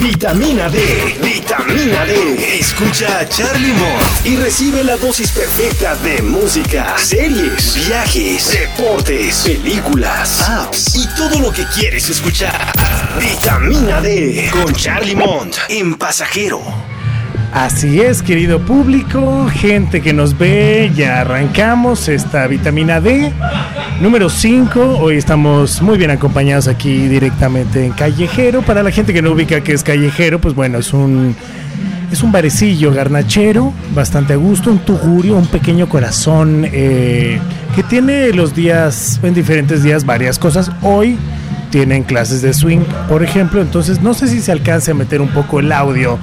Vitamina D, vitamina D. Escucha a Charlie Mott y recibe la dosis perfecta de música, series, viajes, deportes, películas, apps y todo lo que quieres escuchar. Vitamina D con Charlie Mont en Pasajero. Así es, querido público, gente que nos ve, ya arrancamos esta vitamina D número 5. Hoy estamos muy bien acompañados aquí directamente en Callejero. Para la gente que no ubica que es Callejero, pues bueno, es un es un barecillo garnachero, bastante a gusto, un tugurio, un pequeño corazón eh, que tiene los días, en diferentes días, varias cosas. Hoy tienen clases de swing, por ejemplo, entonces no sé si se alcance a meter un poco el audio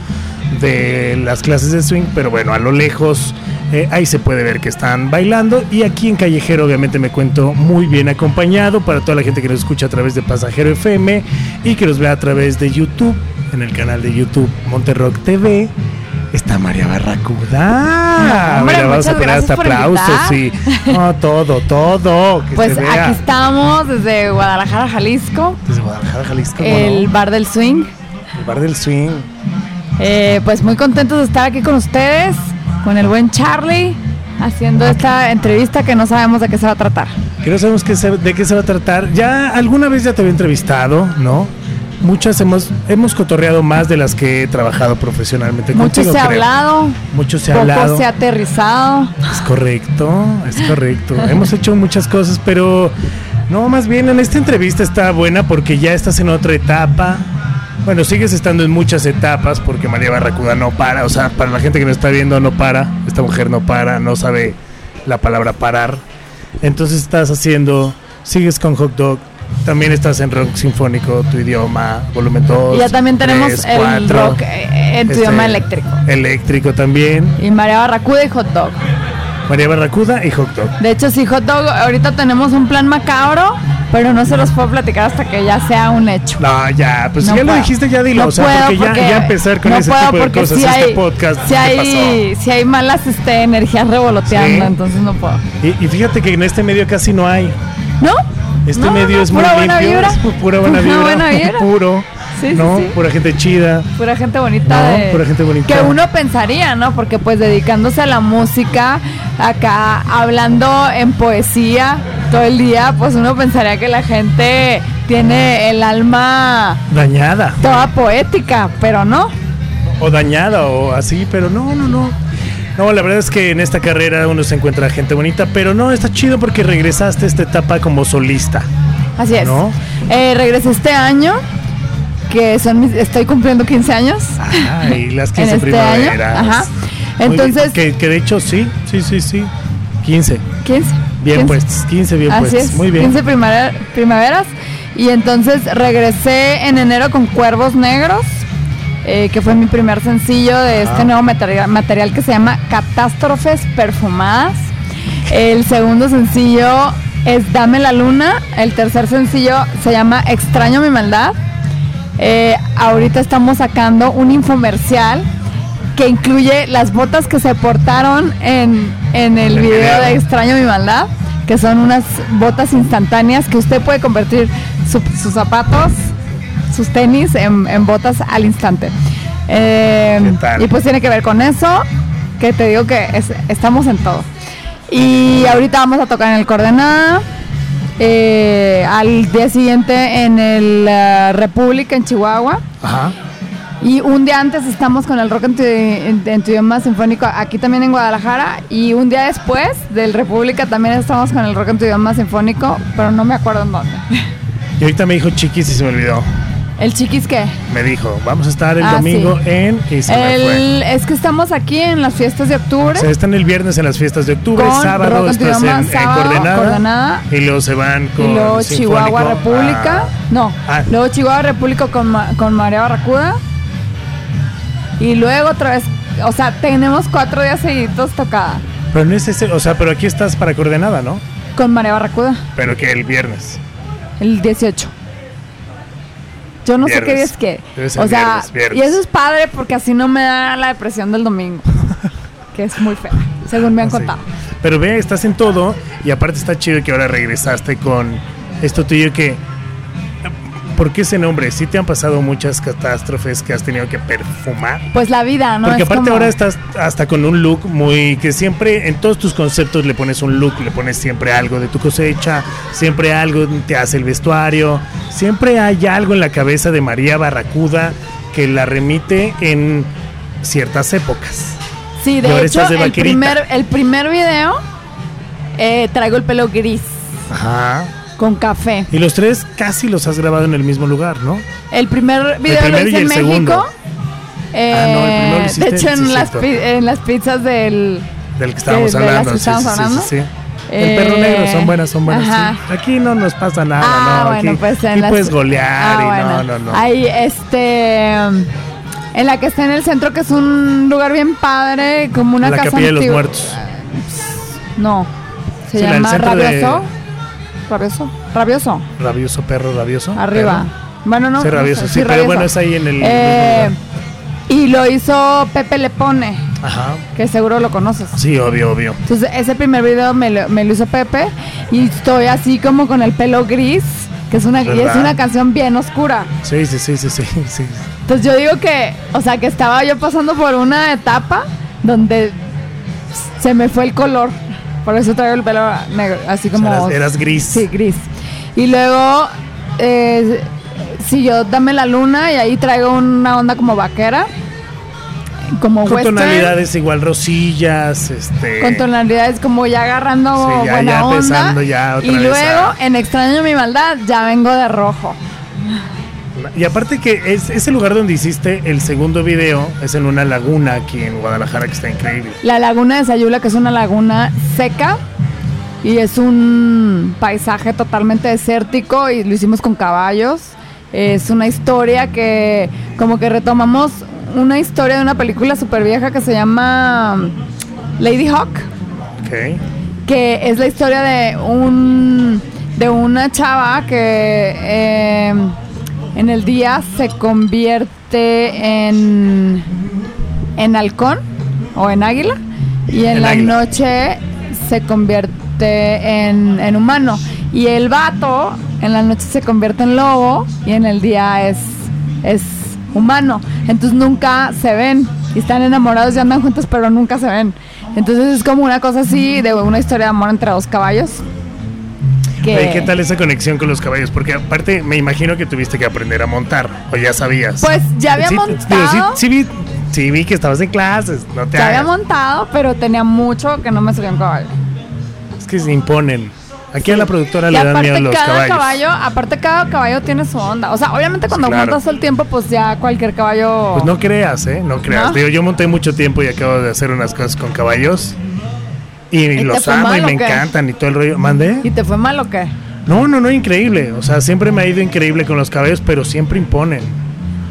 de las clases de swing, pero bueno, a lo lejos eh, ahí se puede ver que están bailando y aquí en Callejero obviamente me cuento muy bien acompañado para toda la gente que nos escucha a través de Pasajero FM y que nos vea a través de YouTube, en el canal de YouTube Monterrock TV. Está María Barracuda. Hombre, Mira, vamos a poner hasta aplausos y no, todo, todo. que Pues se vea. aquí estamos desde Guadalajara, Jalisco, Desde Guadalajara, Jalisco. ¿cómo el no? bar del swing. el bar del swing. Eh, pues muy contentos de estar aquí con ustedes, con el buen Charlie, haciendo esta entrevista que no sabemos de qué se va a tratar. Que no sabemos qué se- de qué se va a tratar. Ya alguna vez ya te había entrevistado, ¿no? Muchas hemos, hemos cotorreado más de las que he trabajado profesionalmente. Mucho contigo, se ha creo. hablado, Mucho se ha poco hablado. se ha aterrizado. Es correcto, es correcto. Hemos hecho muchas cosas, pero no, más bien en esta entrevista está buena porque ya estás en otra etapa. Bueno, sigues estando en muchas etapas porque María Barracuda no para. O sea, para la gente que nos está viendo, no para. Esta mujer no para, no sabe la palabra parar. Entonces estás haciendo, sigues con Hot Dog. También estás en rock sinfónico, tu idioma, volumen 2. Y ya también tenemos el rock eh, en tu idioma eléctrico. Eléctrico también. Y María Barracuda y Hot Dog. María Barracuda y Hot Dog. De hecho, sí, Hot Dog, ahorita tenemos un plan macabro, pero no se los puedo platicar hasta que ya sea un hecho. No, ya, pues No ya lo dijiste, ya dilo. No o sea, puedo porque, ya, porque- ya empezar con no ese puedo tipo de cosas, sí este hay- podcast, Si ¿qué hay, si hay malas este, energías revoloteando, Sí. entonces no puedo. Y, y fíjate que en este medio casi no hay. ¿No? Este No, medio no, es muy buena limpio, vibra. es pura buena vibra, buena vibra. puro, Sí, sí, ¿no? sí. Pura gente chida. Pura gente bonita. No, de- pura gente bonita. Que uno pensaría, ¿no? Porque pues dedicándose a la música, acá hablando en poesía todo el día, pues uno pensaría que la gente tiene el alma Dañada. toda poética, pero no. O dañada o así, pero no, no, no. No, la verdad es que en esta carrera uno se encuentra gente bonita, pero no, está chido porque regresaste a esta etapa como solista. Así es. ¿No? Eh, regresé este año, que son mis, estoy cumpliendo 15 años. Ay, las 15 En este primaveras. año, ajá. Entonces- que, que de hecho sí, sí, sí, sí. 15. 15. Bien 15. puestos, 15 bien Así puestos. es, Muy bien. 15 primavera- primaveras. Y entonces regresé en enero con Cuervos Negros, eh, que fue mi primer sencillo de este Ah. nuevo material, material que se llama Catástrofes Perfumadas. El segundo sencillo es Dame la Luna. El tercer sencillo se llama Extraño mi maldad. Eh, ahorita estamos sacando un infomercial que incluye las botas que se portaron en, en el video de Extraño mi maldad, que son unas botas instantáneas que usted puede convertir su- sus zapatos, sus tenis en, en botas al instante. Eh, y pues tiene que ver con eso, que te digo que es- estamos en todo. Y ahorita vamos a tocar en el Coordenada. Eh, al día siguiente en el eh, República en Chihuahua. Ajá. Y un día antes estamos con el rock en tu, en- en tu idioma sinfónico aquí también en Guadalajara. Y un día después del República también estamos con el rock en tu idioma sinfónico, pero no me acuerdo en dónde. Y ahorita me dijo chiquis y se me olvidó. ¿El chiquis qué? Me dijo, vamos a estar el Ah, domingo sí. en. Y se me fue. El, es que estamos aquí en las fiestas de octubre. O sea, están el viernes en las fiestas de octubre, Con sábado Rock en coordenada, Coordenada. Y luego se van con. y luego Chihuahua República. No, Ah. luego Chihuahua República con, con María Barracuda. Y luego otra vez o sea, tenemos cuatro días seguidos tocada Pero no es ese, o sea, pero aquí estás para coordenada, ¿no? con María Barracuda, Pero que el viernes. el 18. Yo no sé qué día es que. Debe ser O sea, viernes, viernes. y eso es padre porque así no me da la depresión del domingo. que es muy fea, según me han Ah, Sí. contado. Pero ve, estás en todo y aparte está chido que ahora regresaste con esto tuyo que... ¿Por qué ese nombre? Sí te han pasado muchas catástrofes que has tenido que perfumar. Pues la vida, ¿no? Porque Es aparte como- ahora estás hasta con un look muy que siempre en todos tus conceptos le pones un look, le pones siempre algo de tu cosecha, siempre algo te hace el vestuario, siempre hay algo en la cabeza de María Barracuda que la remite en ciertas épocas. Sí, de hecho, estás de el vaquerita. primer, el primer video eh, traigo el pelo gris Ajá. Con café. Y los tres casi los has grabado en el mismo lugar, ¿no? El primer video primero lo y hice en el México. segundo. Eh, Ah, no, el primero lo hiciste, de hecho, sí, en, las, en las pizzas del. Del que estábamos de- de las hablando. que estábamos sí, hablando. sí. El perro Eh, negro son buenas, son buenas. sí. Aquí no nos pasa nada, Ah, no. bueno, aquí, pues en aquí las- puedes golear Ah, y bueno. no, no, no. Ahí, este. En la que está en el centro, que es un lugar bien padre, como una la casa capilla de los muertos. No. Se Sí, llama centro de- Rabioso. Rabioso. Rabioso. Perro, rabioso. Arriba. perro. Bueno, no. Sí, no rabioso, sé, sí, pero bueno, es ahí en el Eh, y lo hizo Pepe Le Pone, Ajá. que seguro lo conoces. Sí, obvio, obvio. Entonces, ese primer video me lo, me lo hizo Pepe y estoy así como con el pelo gris, que es una, y es una canción bien oscura. Sí, sí, sí, sí, sí, sí. Entonces yo digo que, o sea, que estaba yo pasando por una etapa donde se me fue el color. Por eso traigo el pelo negro, así O sea, como... eras, eras gris. Sí, gris. Y luego eh, siguió Dame la Luna y ahí traigo una onda como vaquera, como Con western. tonalidades igual rosillas, este. Con tonalidades como ya agarrando Sí, ya- buena ya onda. empezando ya otra y luego, a- en Extraño mi maldad, ya vengo de rojo. Y aparte que es, ese lugar donde hiciste el segundo video es en una laguna aquí en Guadalajara que está increíble. La laguna de Sayula, que es una laguna seca y es un paisaje totalmente desértico y lo hicimos con caballos. Es una historia que como que retomamos una historia de una película súper vieja que se llama Lady Hawk, Ok. que es la historia de un de una chava que eh, en el día se convierte en en halcón o en águila y en, En la águila. noche se convierte en, en humano. Y el vato en la noche se convierte en lobo y en el día es es humano. Entonces nunca se ven y están enamorados y andan juntos pero nunca se ven. Entonces es como una cosa así de una historia de amor entre dos caballos que ¿Qué tal esa conexión con los caballos? Porque aparte me imagino que tuviste que aprender a montar, o ya sabías. Pues ya había Sí, montado. sí, sí vi, sí vi que estabas en clases, no te ya había montado, pero tenía mucho que no me subía un caballo. Es que se imponen. Aquí a la productora Y le dan miedo los cada caballos. caballo, aparte cada caballo tiene su onda. O sea, obviamente cuando claro. montas el tiempo, pues ya cualquier caballo. Pues no creas, ¿eh? No creas. ¿No? Digo, yo monté mucho tiempo y acabo de hacer unas cosas con caballos. Y, los amo y me encantan y todo el rollo. ¿Mandé? ¿Y te fue mal o qué? No, no, no, increíble. O sea, siempre me ha ido increíble con los caballos, pero siempre imponen.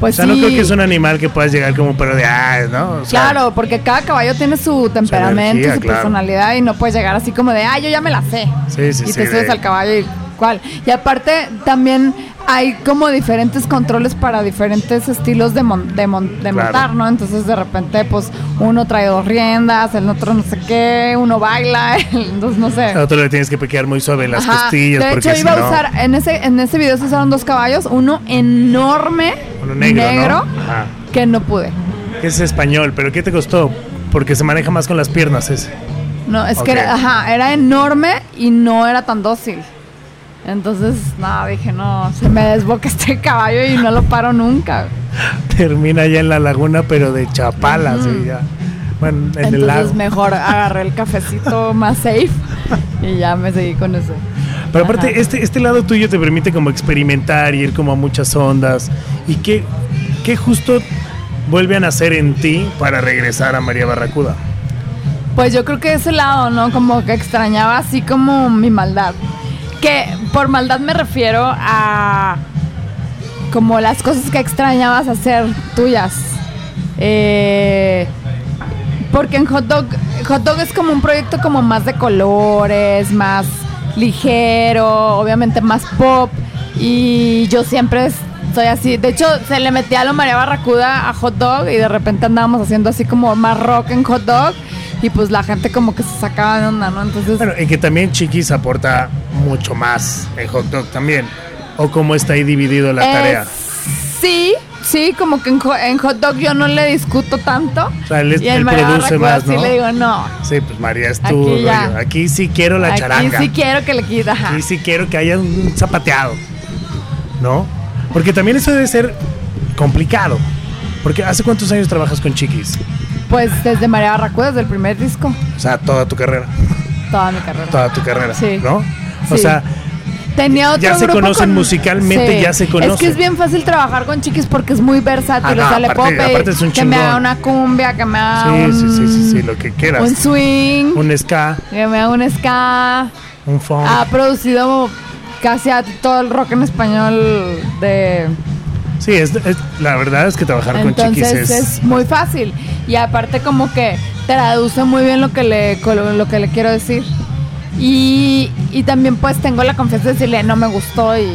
Pues o sea, sí. no creo que es un animal que puedas llegar como un perro de, ah, ¿no? O sea, Claro, porque cada caballo tiene su temperamento, energía, su claro. personalidad y no puedes llegar así como de, ah, yo ya me la sé. Sí, sí, y sí, te subes al caballo y cuál. Y aparte también hay como diferentes controles para diferentes estilos de, mon- de, mon- de Claro. montar, ¿no? Entonces de repente pues uno trae dos riendas, el otro no sé qué, uno baila, entonces no sé. A otro le tienes que pequear muy suave las Ajá. costillas. De porque hecho, si iba a no- usar, en ese, en ese video se usaron dos caballos, uno enorme, Uno negro, ¿no? Ajá. que no pude. Que es español, pero ¿qué te costó? Porque se maneja más con las piernas ese. No, es Ok. que era, ajá, era enorme y no era tan dócil. Entonces, nada, dije, no, se me desboca este caballo y no lo paro nunca. Termina ya en la laguna, pero de chapala, sí, ya. Bueno, en el Entonces, lago. mejor agarré el cafecito más safe y ya me seguí con eso. Pero aparte, este, este lado tuyo te permite como experimentar y ir como a muchas ondas. ¿Y qué, qué justo vuelve a nacer en ti para regresar a María Barracuda? Pues yo creo que ese lado, ¿no? Como que extrañaba así como mi maldad. Que por maldad me refiero a como las cosas que extrañabas hacer tuyas. Eh, Porque en Hot Dog, Hot Dog es como un proyecto como más de colores, más ligero, obviamente más pop. Y yo siempre estoy así. De hecho, se le metía a lo María Barracuda a Hot Dog y de repente andábamos haciendo así como más rock en Hot Dog. Y pues la gente como que se sacaba de onda, ¿no? Entonces... Bueno, y que también Chiquis aporta mucho más en Hot Dog también. ¿O cómo está ahí dividido la Eh, tarea? Sí, sí, como que en, hot dog yo no le discuto tanto. O sea, él, y produce más, ¿no? sí le digo, no. Sí, pues María es tu Aquí ya. Aquí sí quiero la aquí charanga. sí quiero que le quita. Aquí sí quiero que haya un zapateado. ¿No? Porque también eso debe ser complicado. Porque ¿hace cuántos años trabajas con Chiquis? Pues desde María Barracuda, desde el primer disco, O sea, toda tu carrera. toda mi carrera. Toda tu carrera. Sí. ¿No? O Sí. sea, Tenía otro Ya se grupo conocen con- musicalmente, ya se Es que conocen. es bien fácil trabajar con chiquis porque es muy versátil. Ah, no, o sea, le aparte- puedo pedir es un que me haga una cumbia, que me haga sí, un, sí, sí, sí, sí, lo que quieras. un swing, Un ska, que me haga un ska. un funk. Ha producido casi a todo el rock en español de... Sí, es, es- la verdad es que trabajar con Chiquis es... es muy fácil. Y aparte como que traduce muy bien lo que le, lo que le quiero decir. Y, y también pues tengo la confianza de decirle, no me gustó y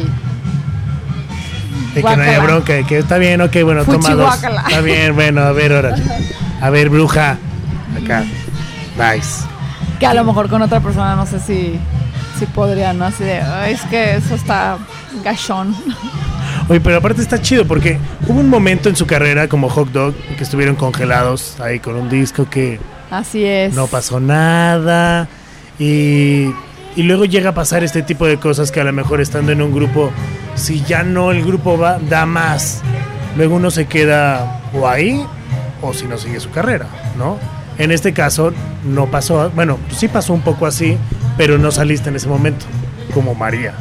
De que no haya bronca, de que está bien, ok, bueno, Fuchi toma dos. guácala. Está bien, bueno, a ver, órale. A ver, bruja. Acá. Nice. que a lo mejor con otra persona no sé si, si podría, ¿no? Así de, "Ay, es que eso está gachón. Oye, pero aparte está chido porque hubo un momento en su carrera como Hot Dog que estuvieron congelados ahí con un disco que Así es. no pasó nada y, y luego llega a pasar este tipo de cosas que a lo mejor estando en un grupo, si ya no el grupo va, da más, luego uno se queda o ahí o si no sigue su carrera, ¿no? En este caso no pasó, bueno, sí pasó un poco así, pero no saliste en ese momento, como María.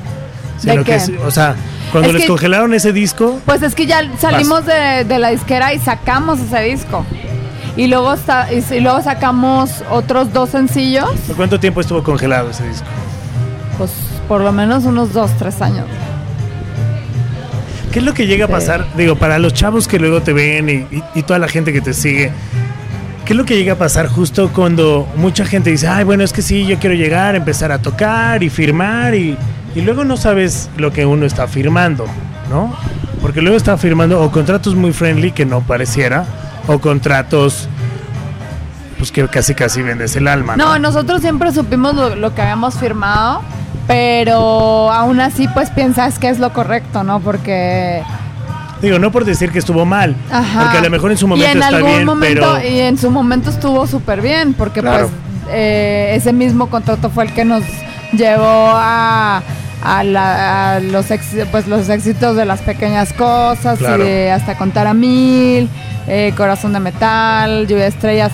¿De Sino que, qué? sí, o sea, cuando Es les que- congelaron ese disco, Pues es que ya salimos de, de la disquera y sacamos ese disco. Y luego, y, y luego sacamos otros dos sencillos, ¿por cuánto tiempo estuvo congelado ese disco? pues por lo menos unos dos, tres años. ¿Qué es lo que llega Sí. a pasar? Digo, para los chavos que luego te ven y, y- y toda la gente que te sigue, ¿qué es lo que llega a pasar justo cuando mucha gente dice, ay, bueno, es que sí, yo quiero llegar, empezar a tocar y firmar y, y luego no sabes lo que uno está firmando, ¿no? Porque luego está firmando o contratos muy friendly que no pareciera, o contratos pues que casi casi vendes el alma. No, No, nosotros siempre supimos lo, lo que habíamos firmado, pero aún así pues piensas que es lo correcto, ¿no? Porque... Digo, no por decir que estuvo mal, Ajá. porque a lo mejor en su momento y en está algún bien, momento, pero... Y en su momento estuvo súper bien, porque Claro. pues eh, ese mismo contrato fue el que nos llevó a, a, la- a los, ex- pues, los éxitos de las pequeñas cosas, Claro. y de hasta contar a mil, eh, Corazón de Metal, Lluvia de Estrellas.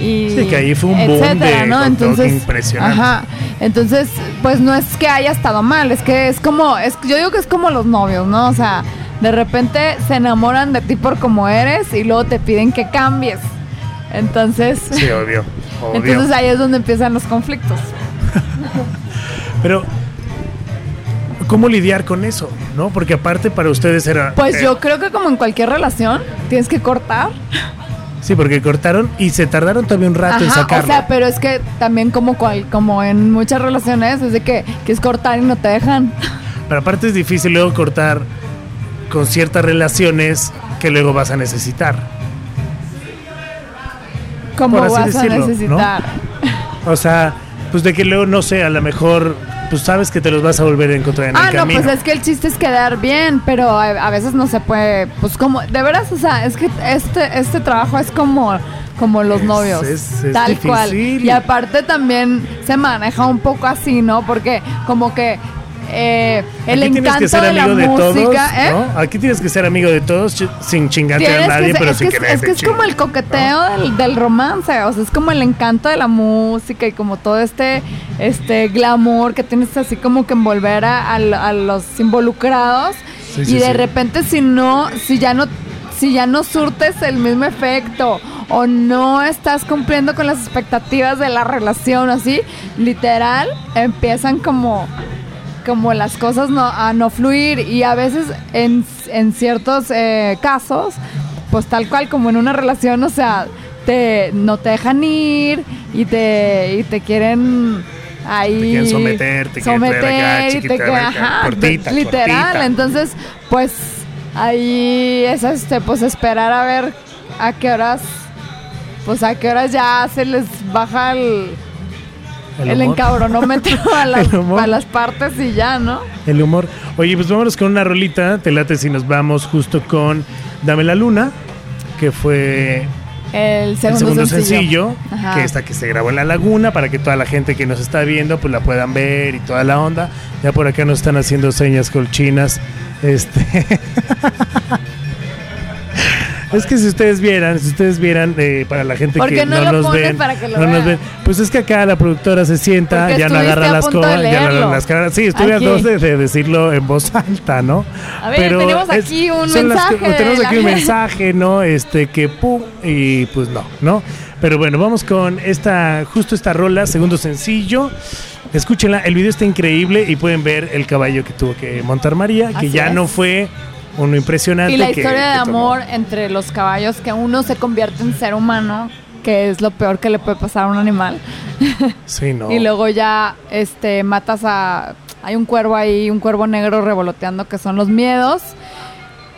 Y Sí, que ahí fue un boom de ¿no? Entonces, impresionante. Ajá. Entonces, pues no es que haya estado mal, es que es como, es, yo digo que es como los novios, ¿no? O sea, de repente se enamoran de ti por como eres y luego te piden que cambies. Entonces, Sí, obvio, obvio. entonces ahí es donde empiezan los conflictos. Pero, ¿cómo lidiar con eso? ¿No? Porque aparte para ustedes era... Pues eh, yo creo que como en cualquier relación, tienes que cortar. Sí, porque cortaron y se tardaron todavía un rato en sacarlo. o sea, pero es que también como cual, como en muchas relaciones es de que quieres cortar y no te dejan. Pero aparte es difícil luego cortar con ciertas relaciones que luego vas a necesitar. Como vas decirlo, a ¿no? necesitar. O sea, pues de que luego, no sé, a lo mejor, pues sabes que te los vas a volver a encontrar en Ah, el no, camino. pues es que el chiste es quedar bien, pero a, a veces no se puede, pues como, de veras, o sea, es que este, este trabajo es como, como los Es- novios, es- es tal cual. Y aparte también se maneja un poco así, ¿no? Porque como que eh, el Aquí encanto que ser de la de música, todos, ¿eh? ¿no? Aquí tienes que ser amigo de todos ch- sin chingarte a nadie, que pero es sin que, que, es, nadie es te que es como el coqueteo del, del romance, o sea, es como el encanto de la música y como todo este, este glamour que tienes así como que envolver a, a l- a los involucrados Sí, y sí, de sí. repente si no, si ya no, si ya no surtes el mismo efecto o no estás cumpliendo con las expectativas de la relación, así, literal, empiezan como como las cosas no, a no fluir y a veces en, en ciertos eh, casos, pues tal cual como en una relación, o sea, te, no te dejan ir y te, y te quieren ahí Te quieren someter, te quieren traer acá, someter y te acá, ajá, cortita, literal cortita. entonces pues ahí es este pues esperar a ver a qué horas pues a qué horas ya se les baja el, el, humor. encabronómetro a las, El a las partes y ya no El humor. Oye, pues vámonos con una rolita. Te late si nos vamos justo con Dame la Luna, que fue el el segundo, segundo sencillo, sencillo, que esta que se grabó en la laguna para que toda la gente que nos está viendo pues la puedan ver y toda la onda. Ya por acá nos están haciendo señas colchinas. Este Es que si ustedes vieran, si ustedes vieran eh, para la gente ¿Por que no no, nos ven, para que lo no nos ven, pues es que acá la productora se sienta, Porque ya no agarra las cosas, ya no leerlo. las caras. Sí, Aquí. dos de, de decirlo en voz alta, ¿no? A ver, tenemos aquí un las que- mensaje tenemos aquí un gente. mensaje, ¿no? Este que pum y pues no, ¿no? Pero bueno, vamos con esta justo esta rola, segundo sencillo. Escúchenla, el video está increíble y pueden ver el caballo que tuvo que montar María, que ya es. no fue uno impresionante. Y la que- historia de que amor entre los caballos, que uno se convierte en ser humano, que es lo peor que le puede pasar a un animal. Sí, no. Y luego ya este matas a. Hay un cuervo ahí, un cuervo negro revoloteando que son los miedos.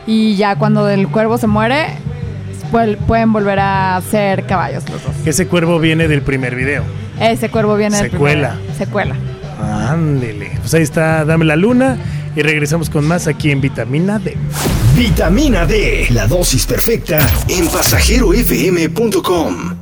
Y ya cuando el cuervo se muere, pues, pueden volver a ser caballos los dos. Ese cuervo viene del primer video. Ese cuervo viene del Secuela. primer- Secuela. Ándele. Pues ahí está, dame la luna. Y regresamos con más aquí en Vitamina D. Vitamina D, la dosis perfecta en pasajerofm.com.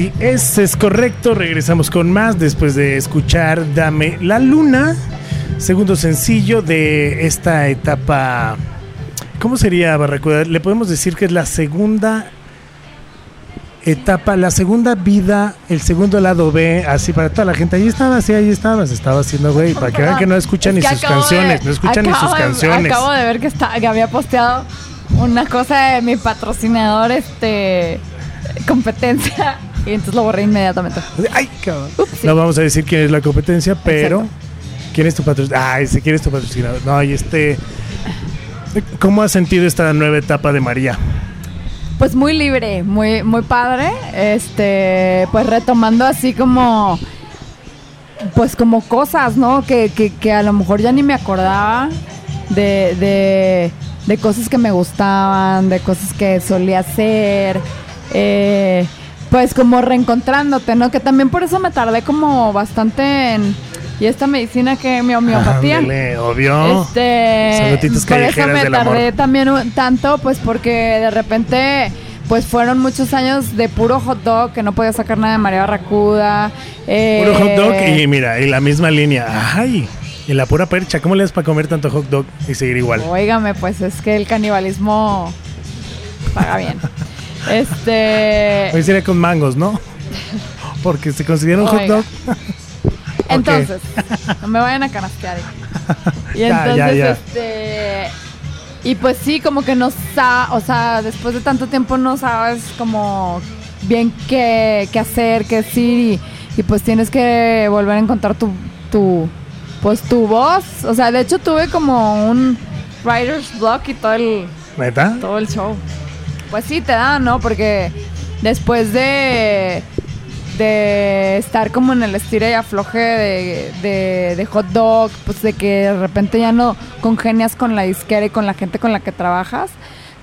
así es, es correcto. Regresamos con más después de escuchar Dame la Luna, segundo sencillo de esta etapa. ¿Cómo sería, Barracuda? Le podemos decir que es la segunda etapa, la segunda vida, el segundo lado B, así para toda la gente. Ahí estaba, sí, ahí estaba, se estaba haciendo, güey, para que vean que no escuchan Es ni sus canciones, de- no escuchan ni sus de- canciones. Acabo de ver que, está, que había posteado una cosa de mi patrocinador, este, competencia, y entonces lo borré inmediatamente. Ay, cabrón. Ups, sí. No vamos a decir quién es la competencia, pero Exacto. ¿quién es tu patrocinador? Ay, si quién es tu patrocinador. No, y este. ¿Cómo has sentido esta nueva etapa de María? Pues muy libre, muy, muy padre. Este, pues retomando así como, pues como cosas, ¿no? Que, que, que a lo mejor ya ni me acordaba de, de, de cosas que me gustaban, de cosas que solía hacer. eh, pues como reencontrándote, ¿no? Que también por eso me tardé como bastante en... Y esta medicina que mi homeopatía. Ándale, obvio. Este, por eso me del tardé amor. también un- tanto, pues porque de repente, pues fueron muchos años de puro hot dog, que no podía sacar nada de María Barracuda. eh, Puro hot dog y mira, y la misma línea. Ay, y la pura percha. ¿Cómo le das para comer tanto hot dog y seguir igual? Óigame, pues es que el canibalismo paga bien. Este, Hoy sería con mangos, ¿no? Porque se considera un hot dog. entonces, no me vayan a canastear. Y Ya, entonces, ya, ya. este. Y pues sí, como que no sabes, o sea, después de tanto tiempo no sabes como bien qué, qué hacer, qué decir y, y pues tienes que volver a encontrar tu, tu, pues tu voz. O sea, de hecho tuve como un writer's block y todo el, ¿Neta? todo el show. Pues sí, te da, ¿no? Porque después de, de estar como en el estira y afloje de, de- de hot dog, pues de que de repente ya no congenias con la disquera y con la gente con la que trabajas,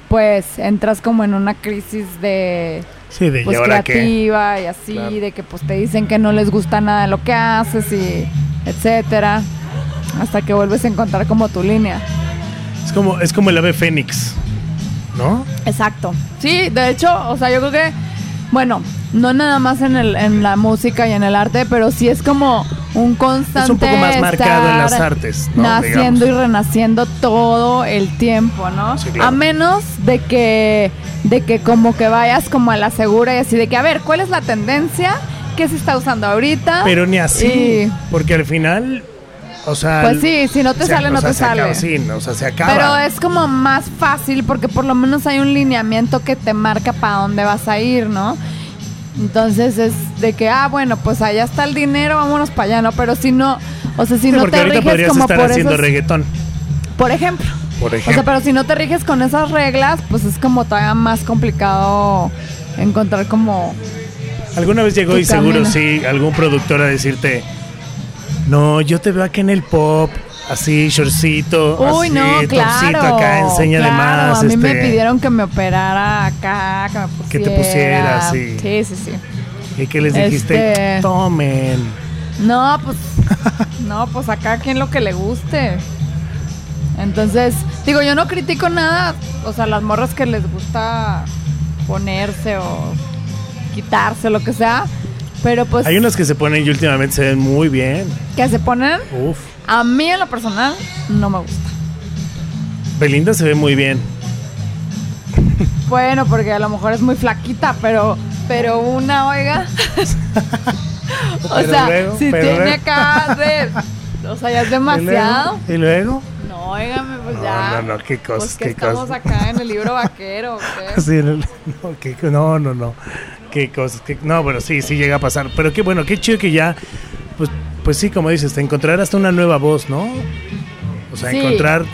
pues entras como en una crisis de Sí, de ¿y pues creativa y así, Claro. de que pues te dicen que no les gusta nada de lo que haces y etcétera, hasta que vuelves a encontrar como tu línea. Es como, es como el ave fénix, ¿no? Exacto. Sí, de hecho, o sea, yo creo que, bueno, no nada más en, el, en la música y en el arte, pero sí es como un constante. Es un poco más marcado en las artes, ¿no? Naciendo Digamos. y renaciendo todo el tiempo, ¿no? Sí, claro. A menos de que, de que como que vayas como a la segura y así de que, a ver, ¿cuál es la tendencia? ¿Qué se está usando ahorita? Pero ni así. Y- Porque al final, o sea. Pues sí, si no te sale, o no sea, te acaba, sale. sí, o sea, se acaba. Pero es como más fácil porque por lo menos hay un lineamiento que te marca para dónde vas a ir, ¿no? Entonces es de que, ah, bueno, pues allá está el dinero, vámonos para allá, ¿no? Pero si no, o sea, si Sí, no porque te ahorita riges podrías como estar por haciendo esos, reggaetón. por ejemplo. Por O sea, ejemplo. pero si no te riges con esas reglas, pues es como todavía más complicado encontrar como ¿Alguna vez llegó y seguro sí algún productor a decirte, no, yo te veo aquí en el pop, así, shortcito, Uy, así, no, claro. acá, enséñale claro, más. A mí me este, pidieron que me operara acá, que me pusiera. Que te pusieras, sí. Sí, sí, sí. ¿Y qué les dijiste? Este- Tomen. No, pues. no, pues acá quien lo que le guste. Entonces, digo, yo no critico nada. O sea, las morras que les gusta ponerse o quitarse, lo que sea. Pero pues, Hay unas que se ponen y últimamente se ven muy bien. que se ponen. Uf. A mí, en lo personal, no me gusta. Belinda se ve muy bien. Bueno, porque a lo mejor es muy flaquita, pero. Pero una, oiga. o Pero sea, luego, si tiene luego. acá de. O sea, ya es ¿Y demasiado. luego? ¿Y luego? Óigame, pues No, ya. no, no, qué cosas, Pues que qué estamos acá en el libro vaquero, ¿o ¿qué? Sí, no, qué no, no, no. Qué cosas. qué- no, bueno, sí, sí llega a pasar. Pero qué bueno, qué chido que ya, pues, pues sí, como dices, te encontrar hasta una nueva voz, ¿no? O sea, Sí. encontrar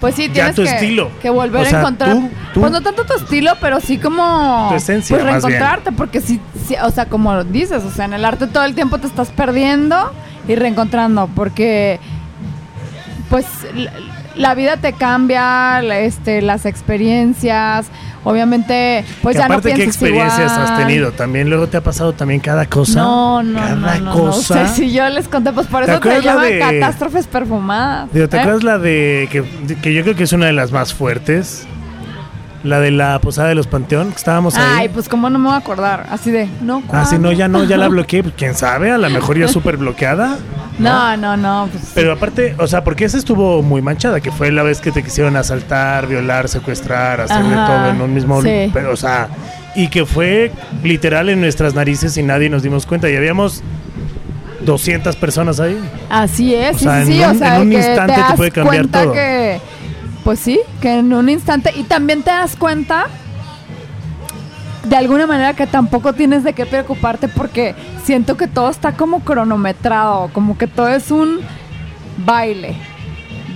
Pues sí, Ya tienes tu que, estilo. que volver O sea, a encontrar. tú- tú- Pues no tanto tu estilo, pero sí como. Tu esencia, Pues reencontrarte, porque sí, sí, o sea, como dices, o sea, en el arte todo el tiempo te estás perdiendo y reencontrando, porque. Pues la, vida te cambia, este, las experiencias. obviamente, pues Que ya no aparte, ¿qué piensas experiencias igual. has tenido? También luego te ha pasado también cada cosa. No, no, cada no, no, cosa. no sé si yo les conté, pues por ¿Te eso te llaman de- catástrofes perfumadas. Digo, ¿te ¿eh? acuerdas la de que, que yo creo que es una de las más fuertes? La de la posada de los Panteón, que estábamos ahí. Ay, pues cómo no me voy a acordar, así de, no, Ah, sí, no, ¿cuándo? ya no, ya la bloqueé. Pues, ¿Quién sabe? A lo mejor ya súper bloqueada. No, no, no, pues Pero aparte, o sea, porque esa estuvo muy manchada, que fue la vez que te quisieron asaltar, violar, secuestrar, hacer de Ajá, todo en un mismo... sí. Pero, o sea, y que fue literal en nuestras narices y nadie nos dimos cuenta. Y habíamos 200 personas ahí. Así es, O sea, sí, sí, en o un- sea, en un que instante te puede cambiar cuenta todo. que, pues sí, que en un instante, y también te das cuenta de alguna manera que tampoco tienes de qué preocuparte porque siento que todo está como cronometrado, como que todo es un baile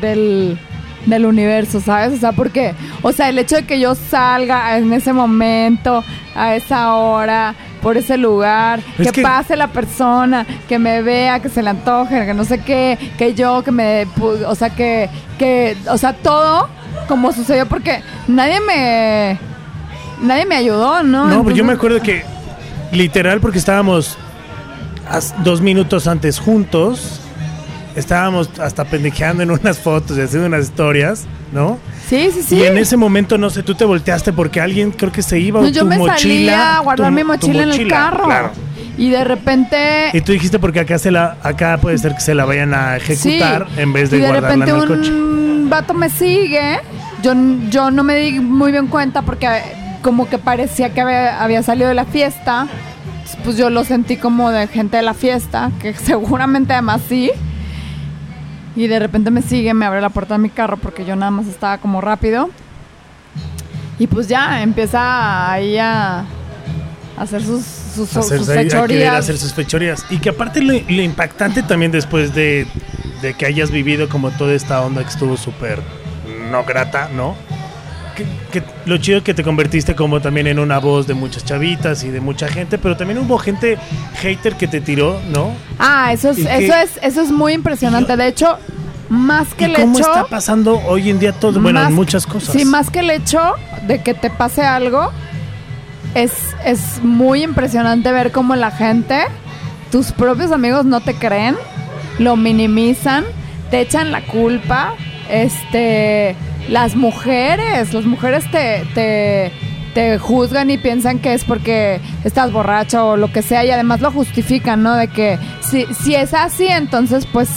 del, del universo, ¿sabes? O sea, porque, o sea, el hecho de que yo salga en ese momento, a esa hora, por ese lugar, Es que, que- pase la persona, que me vea, que se le antoje, que no sé qué, que yo, que me, o sea, que, que, o sea, todo como sucedió porque nadie me, nadie me ayudó, ¿no? No, pues yo me Entonces- acuerdo que literal porque estábamos dos minutos antes juntos, estábamos hasta pendejeando en unas fotos y haciendo unas historias, ¿no? Sí, sí, sí. Y en ese momento, no sé, tú te volteaste porque alguien creo que se iba No, o yo tu me mochila. salí a guardar tu- mi mochila, en el carro. Claro. Y de repente. Y tú dijiste porque acá se la, acá puede ser que se la vayan a ejecutar Sí. en vez de, y de guardarla repente en el coche. un vato me sigue. Yo, yo no me di muy bien cuenta porque como que parecía que había, había salido de la fiesta. Pues yo lo sentí como de gente de la fiesta, que seguramente además sí. Y de repente me sigue, me abre la puerta de mi carro porque yo nada más estaba como rápido. Y pues ya empieza ahí a hacer sus, sus, sus fechorías. hacer sus fechorías. Y que aparte lo, lo impactante también después de, de que hayas vivido como toda esta onda que estuvo súper no grata, ¿no? Que, que lo chido que te convertiste como también en una voz de muchas chavitas y de mucha gente, pero también hubo gente hater que te tiró, ¿no? Ah, eso es, ¿Y qué- eso es, eso es muy impresionante. De hecho, más que ¿Y el cómo hecho. está pasando hoy en día todo? Bueno, en muchas cosas. Sí, más que el hecho de que te pase algo, es, es muy impresionante ver cómo la gente, tus propios amigos no te creen, lo minimizan, te echan la culpa, este, las mujeres, las mujeres te, te, te juzgan y piensan que es porque estás borracho o lo que sea y además lo justifican, ¿no? De que si, si es así, entonces pues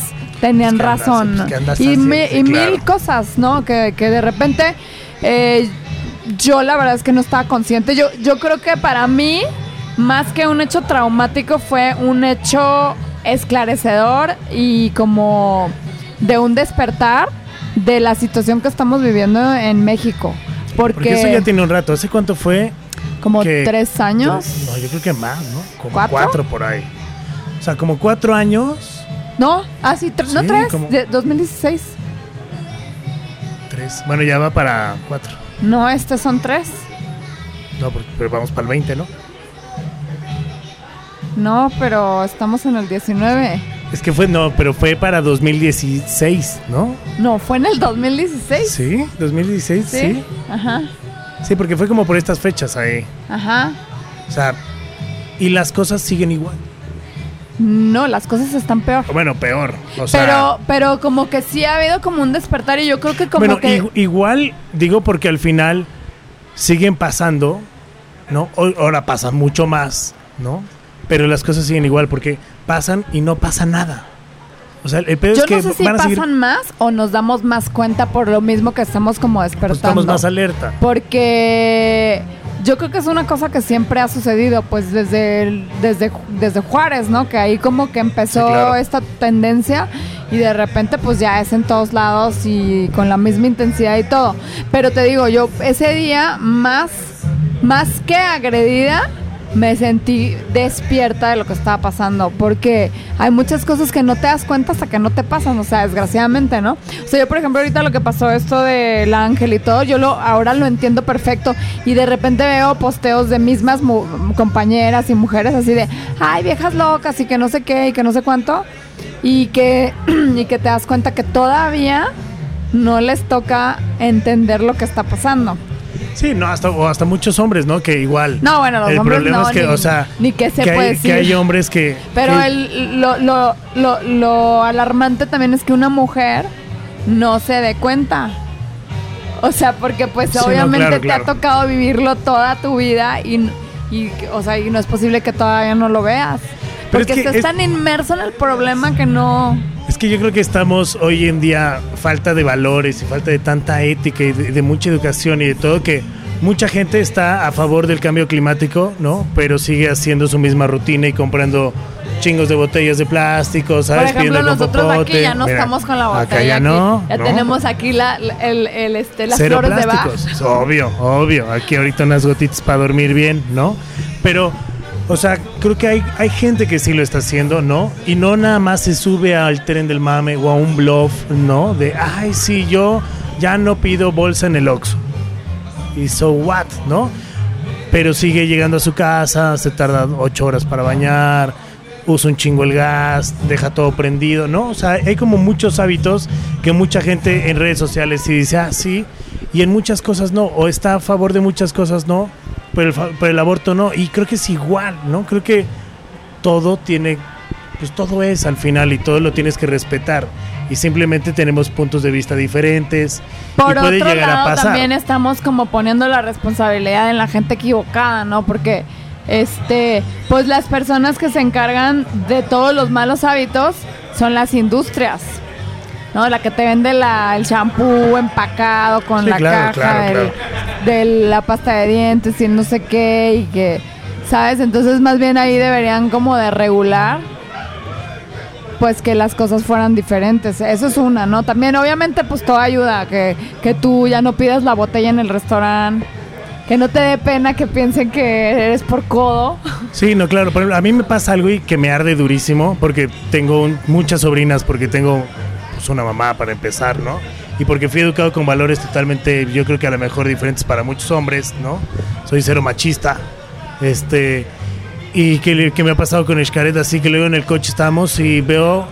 tenían Pues andas- razón. pues y así, mi- sí, y claro. mil cosas, ¿no? Que, que de repente eh, yo la verdad es que no estaba consciente. Yo, yo creo que para mí, más que un hecho traumático, fue un hecho esclarecedor y como de un despertar de la situación que estamos viviendo en México. Porque, Porque eso ya tiene un rato. ¿Hace cuánto fue? como que- tres años. No, yo creo que más, ¿no? Como ¿Cuatro? cuatro por ahí. O sea, como cuatro años. No, ah, sí, no tres, como- de 2016. Tres. Bueno, ya va para cuatro. No, estos son tres. No, porque pero vamos para el 20, ¿no? No, pero estamos en el 19. Es que fue, no, pero fue para 2016, ¿no? No, fue en el 2016. Sí, 2016, sí. Ajá, Sí, porque fue como por estas fechas ahí. ajá. O sea, y las cosas siguen igual. No, las cosas están peor. Bueno, peor. O sea, pero, pero como que sí ha habido como un despertar y yo creo que como bueno, que... igu- igual digo porque al final siguen pasando, ¿no? Ahora pasan mucho más, ¿no? Pero las cosas siguen igual porque pasan y no pasa nada. O sea, el pedo yo es que no sé si van a pasan más o nos damos más cuenta por lo mismo que estamos como pues, despertando. estamos más alerta. Porque yo creo que es una cosa que siempre ha sucedido, pues desde, el- desde, desde Juárez, ¿no? Que ahí como que empezó Sí, claro. esta tendencia y de repente pues ya es en todos lados y con la misma intensidad y todo. Pero te digo, yo ese día más, más que agredida, me sentí despierta de lo que estaba pasando, porque hay muchas cosas que no te das cuenta hasta que no te pasan, o sea, desgraciadamente, ¿no? O sea, yo por ejemplo ahorita lo que pasó esto del ángel y todo, yo lo ahora lo entiendo perfecto y de repente veo posteos de mismas compañeras y mujeres así de, ay, viejas locas y que no sé qué y que no sé cuánto y que y que te das cuenta que todavía no les toca entender lo que está pasando. Sí, no, hasta, o hasta muchos hombres, ¿no? Que igual. No, bueno, los el hombres problema no, es que, ni- o sea, ni qué se que puede hay, decir. Que hay hombres que. Pero que- el, lo, lo, lo, lo alarmante también es que una mujer no se dé cuenta. O sea, porque pues Sí, no, obviamente claro, te claro. ha tocado vivirlo toda tu vida y, y, o sea, y no es posible que todavía no lo veas. Pero es Porque que estás es- tan inmerso en el problema que no... Es que yo creo que estamos hoy en día falta de valores y falta de tanta ética y de, de mucha educación y de todo que mucha gente está a favor del cambio climático, ¿no? Pero sigue haciendo su misma rutina y comprando chingos de botellas de plástico, Por ¿sabes? ejemplo, Pidiendo con nosotros aquí popote. ya no Mira, estamos con la botella. Acá ya aquí. no. Ya ¿no? tenemos aquí la, el, el, este, las Cero flores de plásticos. Bach. Obvio, obvio. Aquí ahorita unas gotitas para dormir bien, ¿no? Pero, o sea, creo que hay, hay gente que sí lo está haciendo, ¿no? Y no nada más se sube al tren del mame o a un bluff, ¿no? De, ay, sí, yo ya no pido bolsa en el Oxxo. Y so what, ¿no? Pero sigue llegando a su casa, se tarda ocho horas para bañar, usa un chingo el gas, deja todo prendido, ¿no? O sea, hay como muchos hábitos que mucha gente en redes sociales sí dice, ah, sí, y en muchas cosas no, o está a favor de muchas cosas no, pero el, pero el aborto no, y creo que es igual, ¿no? Creo que todo tiene, pues todo es al final y todo lo tienes que respetar. Y simplemente tenemos puntos de vista diferentes. Por y puede otro llegar a lado, pasar. también estamos como poniendo la responsabilidad en la gente equivocada, ¿no? Porque, este, pues las personas que se encargan de todos los malos hábitos son las industrias, ¿no? La que te vende la, el shampoo empacado con Sí, la claro, caja claro, del- de la pasta de dientes y no sé qué y que, ¿sabes? Entonces más bien ahí deberían como de regular pues que las cosas fueran diferentes. Eso es una, ¿no? También obviamente pues todo ayuda, que, que tú ya no pidas la botella en el restaurante, que no te dé pena que piensen que eres por codo. Sí, no, claro. Por ejemplo, a mí me pasa algo y que me arde durísimo porque tengo un- muchas sobrinas, porque tengo pues, una mamá para empezar, ¿no? Y porque fui educado con valores totalmente, yo creo que a lo mejor diferentes para muchos hombres, ¿no? Soy cero machista. Este. Y que, que me ha pasado con Xcaret, así que luego en el coche estábamos y veo.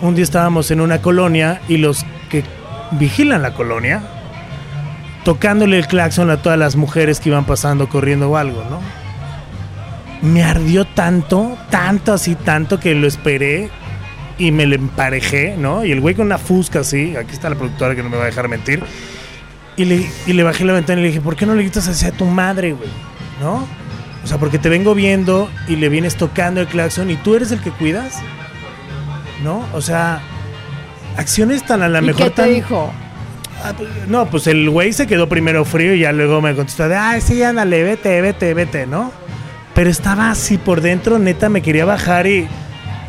Un día estábamos en una colonia y los que vigilan la colonia tocándole el claxon a todas las mujeres que iban pasando corriendo o algo, ¿no? me ardió tanto, tanto así, tanto que lo esperé y me le emparejé, ¿no? Y el güey con una fusca así, aquí está la productora que no me va a dejar mentir, y le, y le bajé la ventana y le dije, ¿por qué no le gritas hacia tu madre, güey? ¿No? O sea, porque te vengo viendo y le vienes tocando el claxon y tú eres el que cuidas, ¿no? O sea, acciones tan a la ¿Y mejor qué te tan- dijo? Ah, pues, No, pues el güey se quedó primero frío y ya luego me contestó de, ay, sí, ándale, vete, vete, vete, ¿no? Pero estaba así por dentro, neta, me quería bajar y,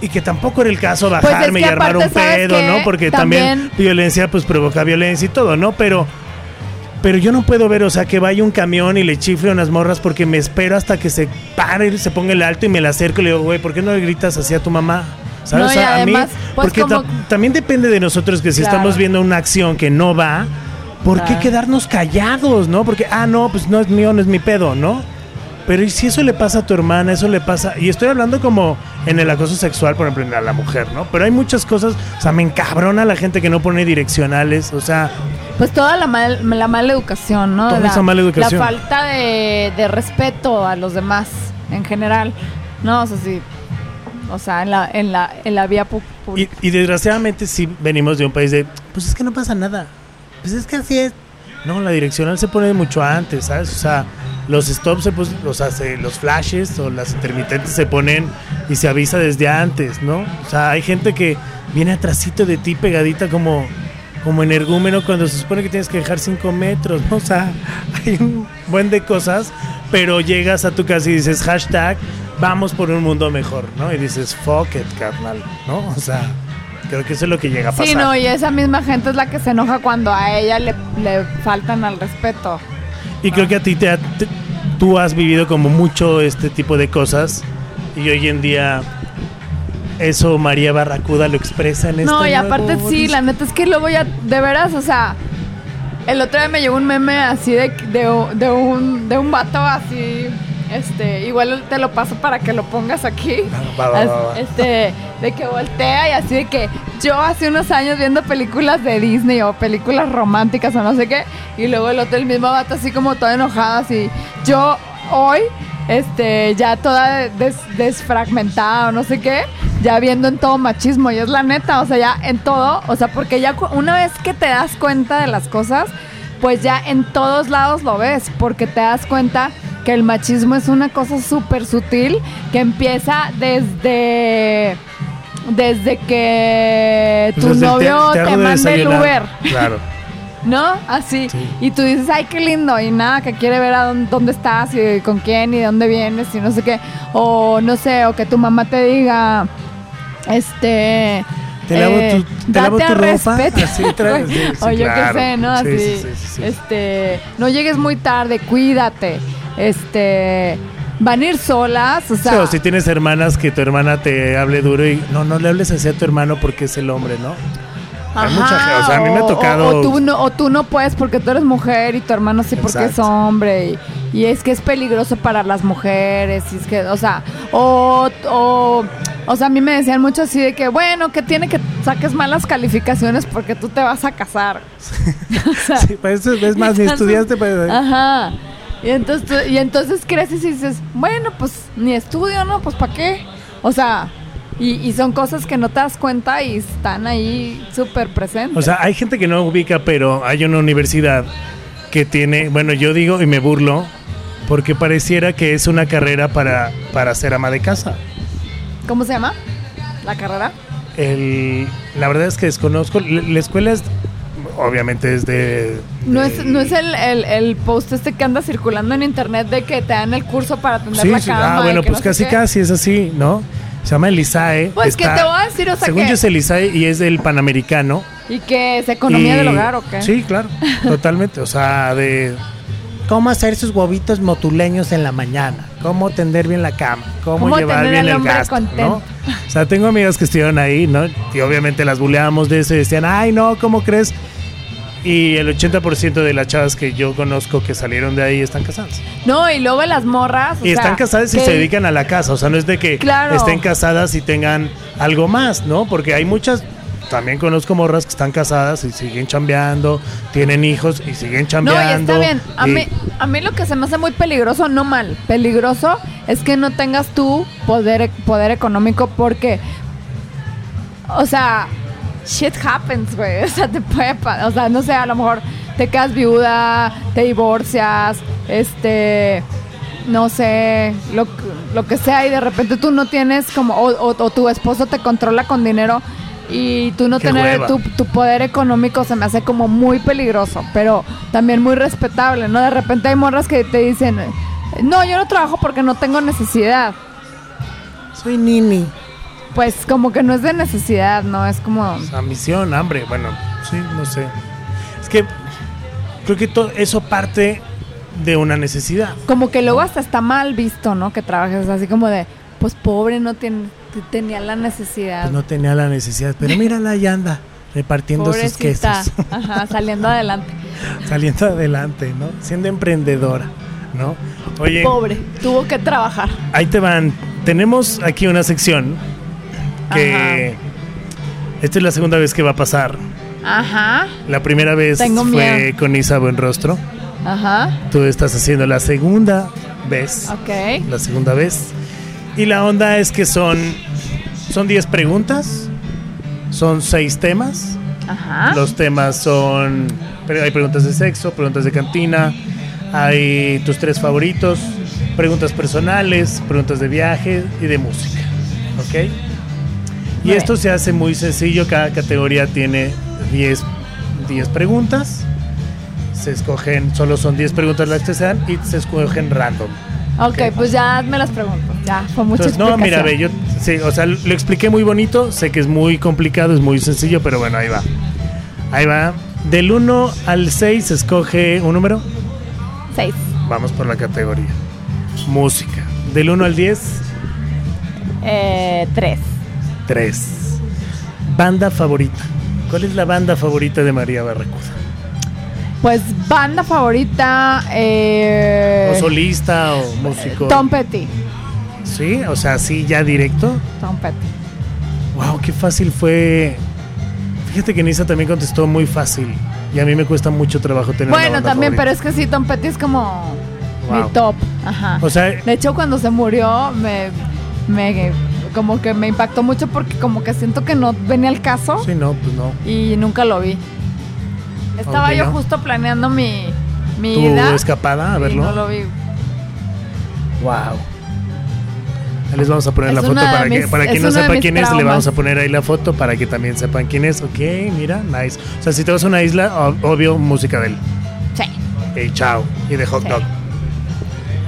y que tampoco era el caso Pues bajarme y armar un aparte, ¿sabes pedo? ¿no? Porque también, También- violencia pues provoca violencia y todo, ¿no? Pero, pero yo no puedo ver, o sea, que vaya un camión y le chifle unas morras porque me espero hasta que se pare, se ponga el alto y me la acerco y le digo, güey, ¿por qué no le gritas así a tu mamá? ¿Sabes? No, o sea, a mí, pues, porque como- ta- también depende de nosotros que si Claro. estamos viendo una acción que no va, ¿por qué quedarnos callados, no? Porque, ah, no, pues no es mío, no es mi pedo, ¿no? Pero ¿y si eso le pasa a tu hermana, eso le pasa, y estoy hablando como en el acoso sexual, por ejemplo, a la mujer, ¿no? Pero hay muchas cosas, o sea, me encabrona la gente que no pone direccionales, o sea, Pues toda la, mal- la mala educación, ¿no? Toda la, esa mala educación. La falta de, de respeto a los demás en general. No, o sea, sí. O sea, en la, en la, en la vía pu- y, pública. y desgraciadamente sí venimos de un país de, pues es que no pasa nada, pues es que así es. No, la direccional se pone mucho antes, ¿sabes? O sea, los stops, se o sea, se- los flashes o las intermitentes se ponen y se avisa desde antes, ¿no? O sea, hay gente que viene atrasito de ti pegadita como, como energúmeno cuando se supone que tienes que dejar cinco metros, ¿no? O sea, hay un buen de cosas, pero llegas a tu casa y dices hashtag vamos por un mundo mejor, ¿no? Y dices fuck it, carnal, ¿no? O sea, creo que eso es lo que llega a pasar. Sí, no, y esa misma gente es la que se enoja cuando a ella le, le faltan al respeto. Y creo que a ti te, te- tú has vivido como mucho este tipo de cosas y hoy en día eso María Barracuda lo expresa en este No, y nuevo aparte sí, la neta es que luego ya, de veras, o sea, el otro día me llegó un meme así de, de, de un, de un vato así Este, igual te lo paso para que lo pongas aquí. Va, va, As- va, va. Este, de que voltea y así de que yo hace unos años viendo películas de Disney o películas románticas o no sé qué, y luego el otro, el mismo vato así como todo enojado, así. Yo hoy, este, ya toda des- desfragmentada o no sé qué, ya viendo en todo machismo, y es la neta, o sea, ya en todo, o sea, porque ya una vez que te das cuenta de las cosas, pues ya en todos lados lo ves, porque te das cuenta que el machismo es una cosa súper sutil que empieza desde desde que tu Pues desde el novio te te, de manda el. Uber, Claro. ¿no? Así. Sí. Y tú dices, ay, qué lindo, y nada, que quiere ver a dónde, dónde estás y con quién y de dónde vienes y no sé qué. O no sé, o que tu mamá te diga, este... Te lavo eh, tu- te lavo date tu a ropa, respeto. así traes- sí, sí, o yo claro. qué sé, ¿no? Sí, Así, sí, sí, sí, sí. este, no llegues muy tarde, cuídate, este, van a ir solas, o Sí, sea, o si tienes hermanas que tu hermana te hable duro y no, no le hables así a tu hermano porque es el hombre, ¿no? Hay mucha gente, o sea, a mí me ha o- tocado- O, tú no, o tú no puedes porque tú eres mujer y tu hermano sí porque es hombre. Y, y es que es peligroso para las mujeres. Y es que, o sea, o, o, o sea, a mí me decían mucho así de que, bueno, que tiene que saques malas calificaciones porque tú te vas a casar. O sea, Sí, pues eso es más, ni estudiaste para... Ajá. Y entonces, tú- y entonces creces y dices, bueno, pues ni estudio, ¿no? Pues ¿para qué? O sea, y, y son cosas que no te das cuenta y están ahí súper presentes. O sea, hay gente que no ubica, pero hay una universidad que tiene, bueno, yo digo y me burlo, porque pareciera que es una carrera para, para ser ama de casa. ¿Cómo se llama? ¿La carrera? El, la verdad es que desconozco, la, la escuela es, obviamente es de... No es, no es el, el, el post este que anda circulando en internet de que te dan el curso para atender Sí, la sí, cama. ah, bueno, que pues no casi casi es así, ¿no? Se llama el ISAE. Pues, ¿qué te voy a decir? O sea, según que- yo es el ISAE y es del Panamericano. Y que es economía Y- del hogar, ¿o qué? Sí, claro, totalmente. O sea, de cómo hacer sus huevitos motuleños en la mañana, cómo tender bien la cama, cómo, Cómo llevar bien el gasto. ¿no? O sea, tengo amigas que estuvieron ahí, ¿no? Y obviamente las buleábamos de eso y decían, ay, no, ¿cómo crees? Y el 80% de las chavas que yo conozco que salieron de ahí están casadas. No, y luego las morras. o Y sea, están casadas y que- se dedican a la casa. O sea, no es de que Claro. estén casadas y tengan algo más, ¿no? Porque hay muchas. También conozco morras que están casadas y siguen chambeando, tienen hijos y siguen No, y chambeando. está bien. A y- mí, a mí lo que se me hace muy peligroso, no mal, peligroso es que no tengas tú poder, poder económico porque, o sea, shit happens, güey. O sea, te puede, pa- o sea, no sé, a lo mejor te quedas viuda, te divorcias, este, no sé, lo, que- lo que sea y de repente tú no tienes como, o, o- o tu esposo te controla con dinero. Y tú no Qué tener tu, tu poder económico se me hace como muy peligroso, pero también muy respetable, ¿no? De repente hay morras que te dicen, no, yo no trabajo porque no tengo necesidad. Soy nini. Pues como que no es de necesidad, ¿no? Es como... Ambición, hambre. Bueno, sí, no sé. Es que creo que todo eso parte de una necesidad. Como que luego hasta está mal visto, ¿no? Que trabajes así como de, pues pobre, no tiene, tenía la necesidad. Pues no tenía la necesidad. Pero mírala, ahí anda, repartiendo sus Pobrecita. quesos. Ajá, saliendo adelante. Saliendo adelante, ¿no? Siendo emprendedora, ¿no? Oye, Pobre, tuvo que trabajar. ahí te van. Tenemos aquí una sección que esta es la segunda vez que va a pasar. Ajá, La primera vez Tengo fue miedo. con Isa Buenrostro. ajá, Tú estás haciendo la segunda vez. ok. La segunda vez. Y la onda es que son son 10 preguntas. Son 6 temas. Ajá. Los temas son. Hay preguntas de sexo, preguntas de cantina, hay tus tres favoritos, preguntas personales, preguntas de viaje y de música. ¿Ok? Y esto se hace muy sencillo. Cada categoría tiene 10, 10 preguntas. Se escogen, solo son 10 preguntas las que sean y se escogen random. Ok, pues ya me las pregunto. Ya, fue mucha Entonces, no, mira, ve, yo, sí, o sea, lo expliqué muy bonito, sé que es muy complicado, es muy sencillo, pero bueno, ahí va. Ahí va. Del 1 al 6 se escoge un número. Seis. Vamos por la categoría. Música. Del 1 al 10, Eh, tres. 3. Banda favorita. ¿Cuál es la banda favorita de María Barracuda? Pues banda favorita, eh, O solista o músico. Tom Petty. Sí, o sea, sí, ya directo. Tom Petty. Wow, qué fácil fue. Fíjate que Nisa también contestó muy fácil. Y a mí me cuesta mucho trabajo tener una Bueno, banda también, pero es que sí, Tom Petty es como Wow. mi top. Ajá. O sea, De hecho, cuando se murió, me, me como que me impactó mucho porque como que siento que no venía el caso sí, no, pues no. y nunca lo vi. Estaba yo ¿no? justo planeando mi, mi Tu ida escapada, a y verlo. no lo vi. Wow. Ahí les vamos a poner Es la foto para que mis- para es quien no sepa quién es, le vamos a poner ahí la foto para que también sepan quién es. Ok, mira, nice. O sea, si te vas a una isla, obvio, música de él. Sí. Y chao. Y de hot Sí. dog.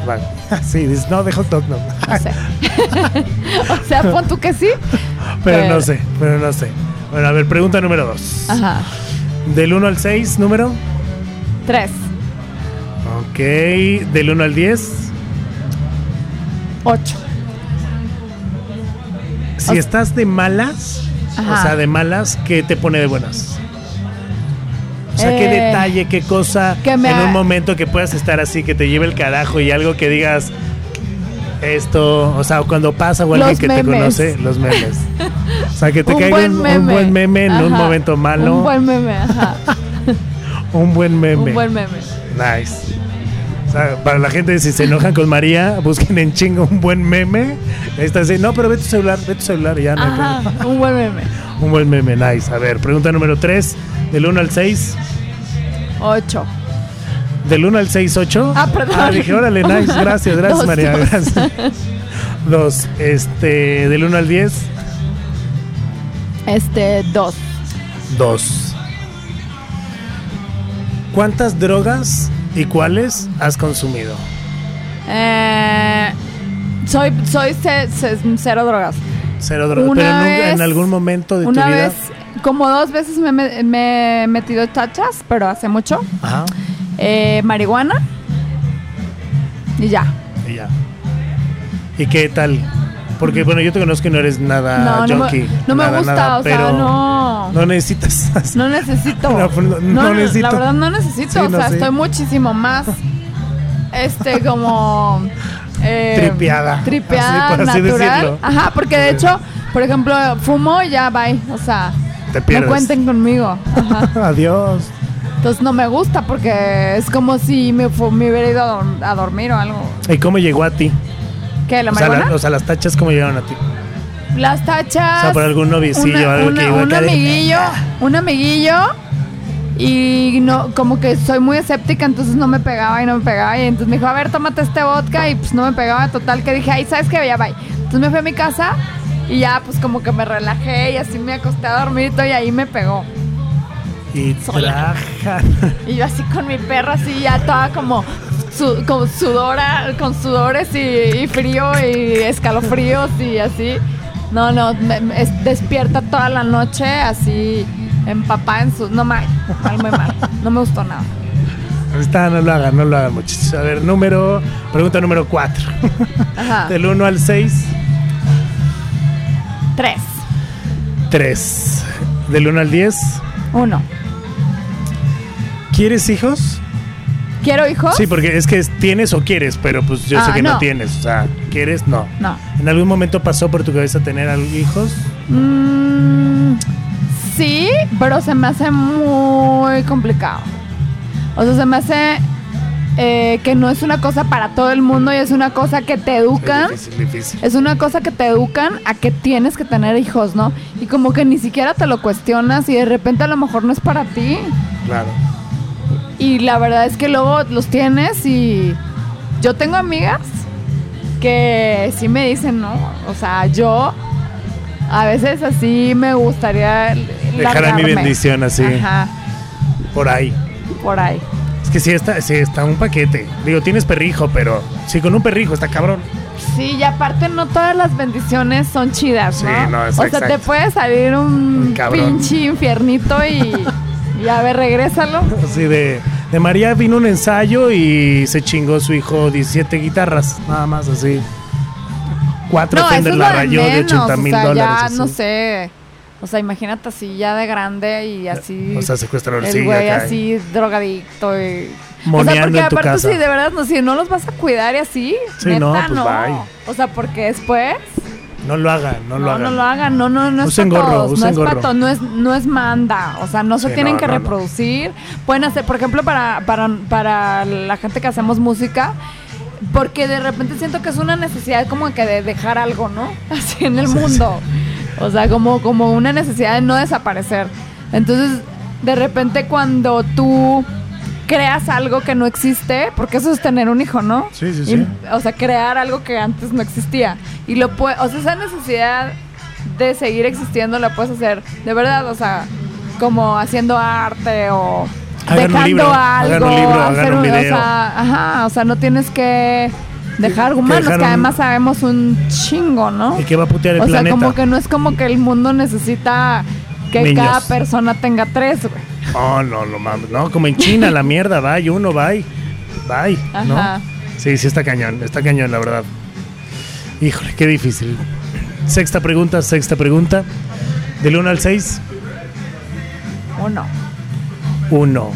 Vale. Sí, dices, no, de hot dog no. No sé. o sea, pon tú que sí. pero pero- no sé, pero no sé. Bueno, a ver, pregunta número dos. Ajá. Del 1 al 6, número. Tres. Ok. Del 1 al 10. Ocho. Si O- estás de malas, o Ajá. sea, de malas, ¿qué te pone de buenas? Sea, qué Eh, detalle, qué cosa que me en un momento que puedas estar así, que te lleve el carajo y algo que digas esto, o sea, cuando pasa o alguien Los que te conoce, los memes. O sea, que te un caiga buen un, buen meme en un momento malo. Un buen meme, ajá. un buen meme. Un buen meme. Nice. O sea, para la gente, si se enojan con María, busquen en chingo un buen meme. Ahí está así, no, pero ve tu celular, ve tu celular y ya no Ajá. Un buen meme. Un buen meme, nice. A ver, pregunta número 3, del 1 al 6. Ocho. Del 1 al 6, 8. Ah, perdón. Ah, dije, órale, nice, gracias, gracias Dos, María, dos. gracias. Dos, este, del 1 al 10, Este, dos. 2. ¿Cuántas drogas y cuáles has consumido? Eh, soy, soy ce- ce- cero drogas. Cero drogas, Una pero nunca- en algún momento de tu vida. vez, como dos veces me, me- me he metido tachas, pero hace mucho. Ajá, Eh, marihuana. Y ya. y ya. ¿Y qué tal? Porque, bueno, yo te conozco y no eres nada no, no, junkie. me, no me nada, gusta, nada, o sea, no. No necesitas. No necesito. No, no- no necesito. La verdad no necesito. Sí, o no, sea, sí. estoy muchísimo más. Este, como. eh, Tripeada, Tripeada, así por así natural. decirlo. Ajá, porque de hecho, por ejemplo, fumo y ya bye. O sea, Te pierdes. no cuenten conmigo. Ajá. Adiós. Entonces no me gusta porque es como si me, me hubiera ido a, dor- a dormir o algo. ¿Y cómo llegó a ti? ¿Qué? ¿La O sea, la- o sea, las tachas, ¿cómo llegaron a ti? Las tachas. O sea, por algún noviecillo, una- algo una- que iba un amiguillo, un amiguillo y no como que soy muy escéptica, entonces no me pegaba y no me pegaba y entonces me dijo, "A ver, tómate este vodka" y pues no me pegaba total que dije, "Ay, ¿sabes qué? Ya bye." Entonces me fui a mi casa y ya pues como que me relajé y así me acosté a dormir y ahí me pegó. Y traja. Y yo así con mi perro así ya toda como su- con sudora, con sudores y, y frío y escalofríos y así. No, no, me- me- es- despierta toda la noche así empapada en su... No mal, mal, muy mal. No me gustó nada. Ahí Está, no lo hagan, no lo hagan muchachos. A ver, número, pregunta número 4. Ajá. Del 1 al 6, Tres. 3. Del 1 al 10, Uno. ¿quieres hijos? ¿Quiero hijos? Sí, porque es que es- tienes o quieres, pero pues yo sé Ah, que no. no. tienes. O sea, ¿quieres? No. No. ¿En algún momento pasó por tu cabeza tener hijos? Mm, sí, pero se me hace muy complicado. O sea, se me hace eh, que no es una cosa para todo el mundo y es una cosa que te educan. Es difícil, difícil. Es una cosa que te educan a que tienes que tener hijos, ¿no? Y como que ni siquiera te lo cuestionas y de repente a lo mejor no es para ti. Claro. Y la verdad es que luego los tienes y yo tengo amigas que sí me dicen, ¿no? O sea, yo a veces así me gustaría Dejar a mi bendición así, Ajá, por ahí. por ahí. Es que sí está, sí está un paquete. Digo, tienes perrijo, pero sí, con un perrijo está cabrón. Sí, y aparte no todas las bendiciones son chidas, ¿no? Sí, no, es o sea, te puede salir un cabrón. pinche infiernito y, y a ver, regrésalo. Así de, de María vino un ensayo y se chingó su hijo 17 guitarras, nada más así. Cuatro No, eso la de rayó de menos, 80 mil o sea, dólares. ya, así. no sé. O sea, imagínate así ya de grande y así. O sea, secuestrador, el sí, güey así drogadicto y. o sea, Moneando porque en tu aparte casa. si de verdad no, si no los vas a cuidar y así, Sí, neta, no, no, pues, bye. O sea, porque después No lo hagan, no, lo no, hagan. no lo hagan, no, no, no es Usen para gorro, todos, no es para todos, no es, no es manda, o sea, no se Sí, tienen no, que no, no. reproducir, pueden hacer, por ejemplo, para, para, para la gente que hacemos música, porque de repente siento que es una necesidad como que de dejar algo, ¿no? Así en el Sí, mundo, o sea, como, como una necesidad de no desaparecer, entonces, de repente cuando tú creas algo que no existe, porque eso es tener un hijo, ¿no? Sí, sí, Y- sí. o sea, crear algo que antes no existía. Y lo puede, o sea, esa necesidad de seguir existiendo la puedes hacer de verdad, o sea, como haciendo arte o Hagan un dejando hagan algo, un libro, hagan hacer un o sea, ajá, o sea, no tienes que dejar humanos, que un- además sabemos un chingo, ¿no? Y que va a putear el O sea, planeta. como que no es como que el mundo necesita que Niños. cada persona tenga tres, güey. Oh, no, no mames. No, como en China, la mierda, bye, uno, bye. Bye. ¿no? Ajá. Sí, sí está cañón, está cañón, la verdad. Híjole, qué difícil. Sexta pregunta, sexta pregunta. Del 1 al 6, Uno, 1.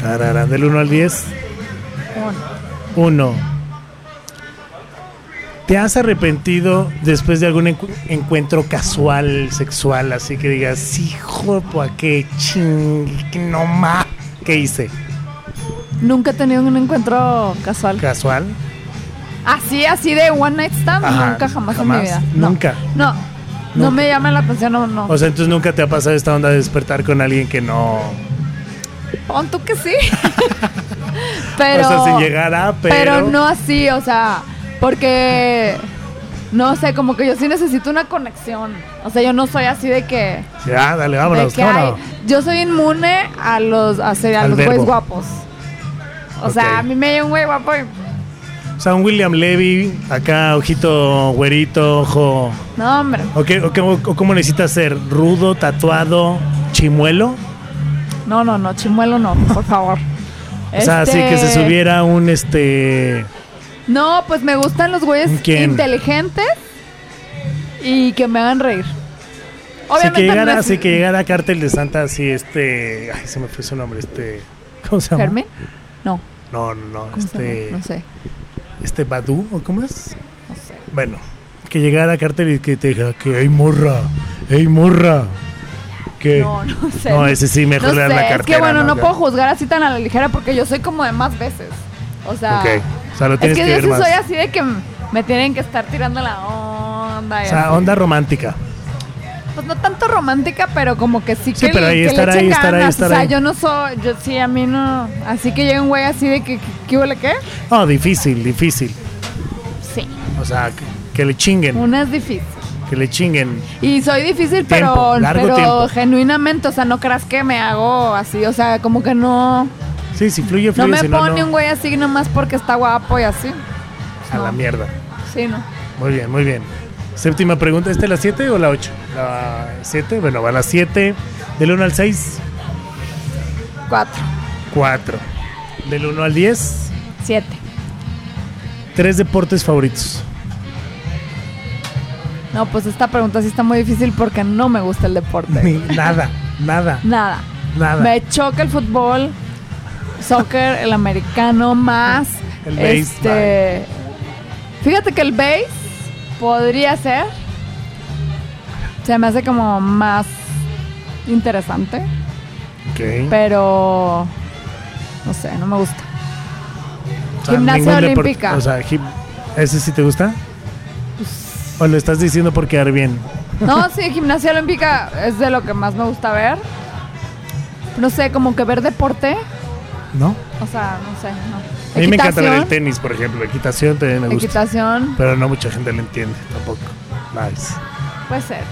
Tarara. Del 1 al 10, uno. 1. ¿Te has arrepentido después de algún encu- encuentro casual, sexual, así que digas, hijo, pues qué ching, que no más, ¿qué hice? Nunca he tenido un encuentro casual. ¿Casual? Así, así de one night stand, Ajá, nunca jamás, jamás, en mi vida. Nunca. No, no, me llama la atención, no, no. O sea, entonces nunca te ha pasado esta onda de despertar con alguien que no. Pon tú que sí. pero, o sea, sin llegar a, pero. pero no así, o sea, porque no sé, como que yo sí necesito una conexión. O sea, yo no soy así de que, Ya, dale, de vámonos, que hay- vámonos. yo soy inmune a los a, ser- a los verbo. güeyes guapos. O sea, a mí me llega un güey guapo y O sea, un William Levy, acá, ojito güerito, ojo. no, hombre. ¿O, qué- o qué- o cómo necesitas ser? ¿Rudo, tatuado, chimuelo? No, no, no, chimuelo no, por favor. O sea, así que se Este, subiera un este. No, pues me gustan los güeyes ¿Quién? inteligentes y que me hagan reír. Obviamente que llegara, no es- así que llegara Cártel de Santa, así este. Ay, se me fue su nombre, este. ¿Cómo se llama? ¿Fermín? No, No, no, no. ¿cómo se Este. No sé, Este Badu, ¿o cómo es? no sé. Bueno, que llegara a Cartel y que te diga que hey morra, hey morra. Que No, no sé. No, ese sí, mejor no le sé, la Es cartera. que bueno, no, Ya. puedo juzgar así tan a la ligera porque yo soy como de más veces. O sea, Ok, o sea, lo es tienes que, que, yo sí soy así de que me tienen que estar tirando la onda. O sea, así. onda romántica. Pues no tanto romántica, pero como que sí Sí, que, pero ahí, que estar le ahí, echen estar ahí, ganas. estar o sea, ahí. yo no soy, yo sí, a mí no. Así que llega un güey así de que, ¿qué huele qué? No, difícil, difícil. Sí, O sea, que, que le chinguen, una es difícil. que le chinguen. Y soy difícil, Tiempo, pero, pero tiempo. genuinamente, o sea, no creas que me hago así, o sea, como que no, Sí, si fluye, no fluye, me si no, pone no. un güey así nomás porque está guapo y así. A la no. mierda. Sí, no. Muy bien, muy bien. Séptima pregunta, ¿esta es la 7 o la 8? La 7, bueno, va la 7. Del 1 al 6, Cuatro, 4. Del 1 al 10, siete. tres deportes favoritos. No, pues esta pregunta sí está muy difícil porque no me gusta el deporte. Ni- nada, nada, Nada. nada. Me choca el fútbol, soccer, el americano más. El base, Este, fíjate que el base podría ser. Se me hace como más interesante, Ok. pero no sé, no me gusta. O sea, Gimnasia olímpica. o sea, ¿ese sí te gusta? ¿O lo estás diciendo por quedar bien? No, sí, gimnasia olímpica es de lo que más me gusta ver. No sé, como que ver deporte, ¿no? o sea, no sé, no. A mí me encanta ver el tenis, por ejemplo. Equitación también me gusta. Equitación, Pero no mucha gente lo entiende tampoco. Nice. puede ser.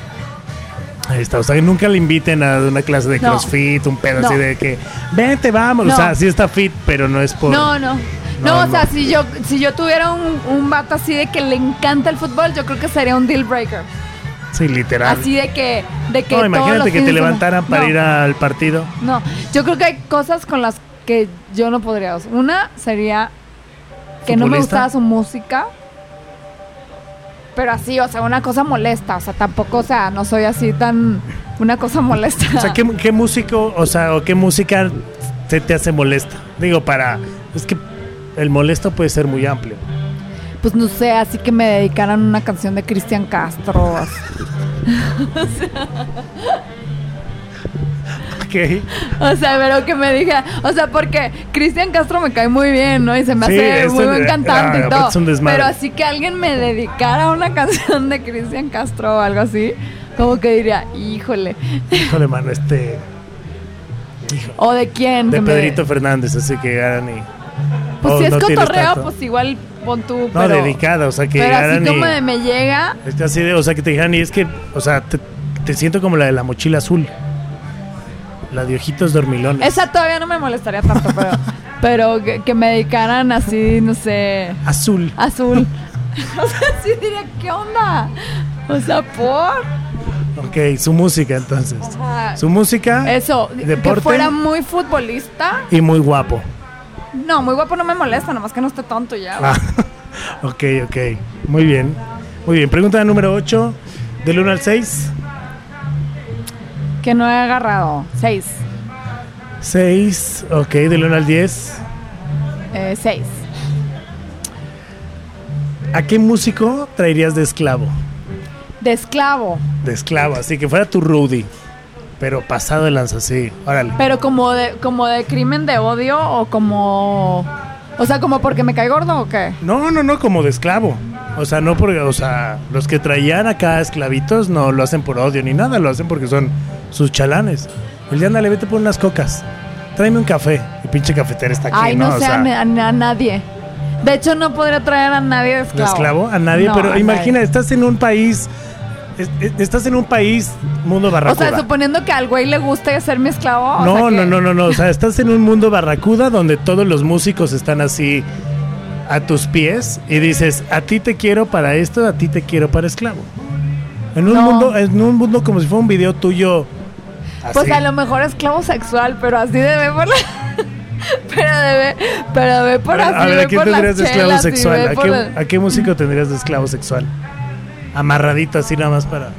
Ahí está. O sea, que nunca le inviten a una clase de No. crossfit, un pedo No. así de que, vente, vamos. No. O sea, sí está fit, pero no es por. No, no. No, o sea, si yo, si yo tuviera un, un vato así de que le encanta el fútbol, yo creo que sería un deal breaker. Sí, literal. Así de que, de que no, imagínate que te levantaran para ir al partido. No, yo creo que hay cosas con las que yo no podría. Una sería que no me gustaba su música. Pero así, o sea, una cosa molesta. O sea, tampoco, o sea, no soy así tan una cosa molesta. O sea, ¿qué, qué músico, o sea, o qué música te, te hace molesta? Digo, para. Es que el molesto puede ser muy amplio. Pues no sé, así que me dedicaran una canción de Cristian Castro. así. Ok. O sea, pero que me diga, o sea, porque Cristian Castro me cae muy bien, ¿no? Y se me Sí, hace muy buen cantante ah, y aparte todo. es un desmadre. Pero así que alguien me dedicara una canción de Cristian Castro o algo así, como que diría, híjole. Híjole, mano, este. Hijo. ¿O de quién? De me- Pedrito Fernández, así que llegaran y. Pues Oh, si es no cotorreo, pues igual pon tú. No, pero, dedicada, o sea, que Pero así como y. de me llega, Es que así de, o sea, que te dijeran, y es que, o sea, te, te siento como la de la mochila azul. La de ojitos dormilones. esa todavía no me molestaría tanto, pero, pero que, que me dedicaran así, no sé, Azul. azul. o sea, sí diría, ¿qué onda? O sea, por. Ok, su música entonces. Ajá. Su música Eso, que deporte fuera muy futbolista. y muy guapo. No, muy guapo no me molesta, nomás que no esté tonto ya. Ah, ok, ok. Muy bien. Muy bien. Pregunta número 8. Del 1 al 6. Que no he agarrado. Seis. 6. Ok, del 1 al 10. Eh, seis. ¿A qué músico traerías de esclavo? De esclavo. De esclavo, así que fuera tu Rudy. Pero pasado de lanza, sí. Órale. Pero como de, como de crimen de odio o como. O sea, como porque me cae gordo o qué. No, no, no, como de esclavo. O sea, no porque, o sea, los que traían acá esclavitos no lo hacen por odio ni nada, lo hacen porque son sus chalanes. El día ándale, vete por unas cocas. Tráeme un café. Y pinche cafetera está aquí, Ay, ¿no? no O sé a, nadie. De hecho, no podría traer a nadie de de esclavo. esclavo a nadie, No, pero a imagina, nadie. estás en un país, es- es- estás en un país mundo O barracuda. sea, suponiendo que al güey le guste ser mi esclavo. o no, sea que- no, no, no, no, o sea, estás en un mundo barracuda donde todos los músicos están así a tus pies y dices, a ti te quiero para esto, a ti te quiero para esclavo. En un No. mundo, en un mundo como si fuera un video tuyo. Pues a lo mejor esclavo sexual, pero así debe por la. pero debe, pero ve por A así, a ver, ve ¿a quién tendrías de esclavo chelas sexual? ¿A qué, el- a qué músico tendrías de esclavo sexual? Amarradito así nada más para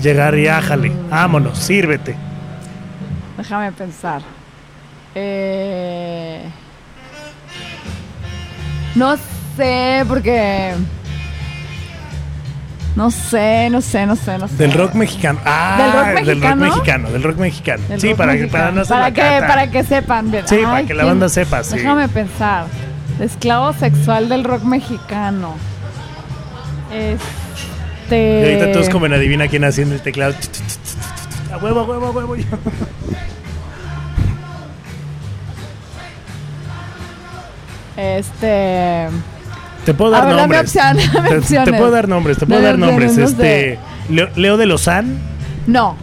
llegar y ájale. Vámonos, sírvete. Déjame pensar. Eh... No sé, porque. No sé, no sé, no sé, no sé. Del rock mexicano. Ah, ¿Del rock Del rock mexicano? del rock mexicano. Del sí, rock para que, para no para la que, cata. para que sepan bien. Sí, para que la banda sepa, sí. Déjame pensar. Esclavo sexual del rock mexicano. Este. Y ahorita todos como en adivina quién haciendo el teclado. A huevo, a huevo, a huevo. Este. Te puedo A dar ver, dame nombres. opción, dame te, puedo dar nombres, te puedo Dame dar nombres. opciones, no Este, Leo, de Lozán, No.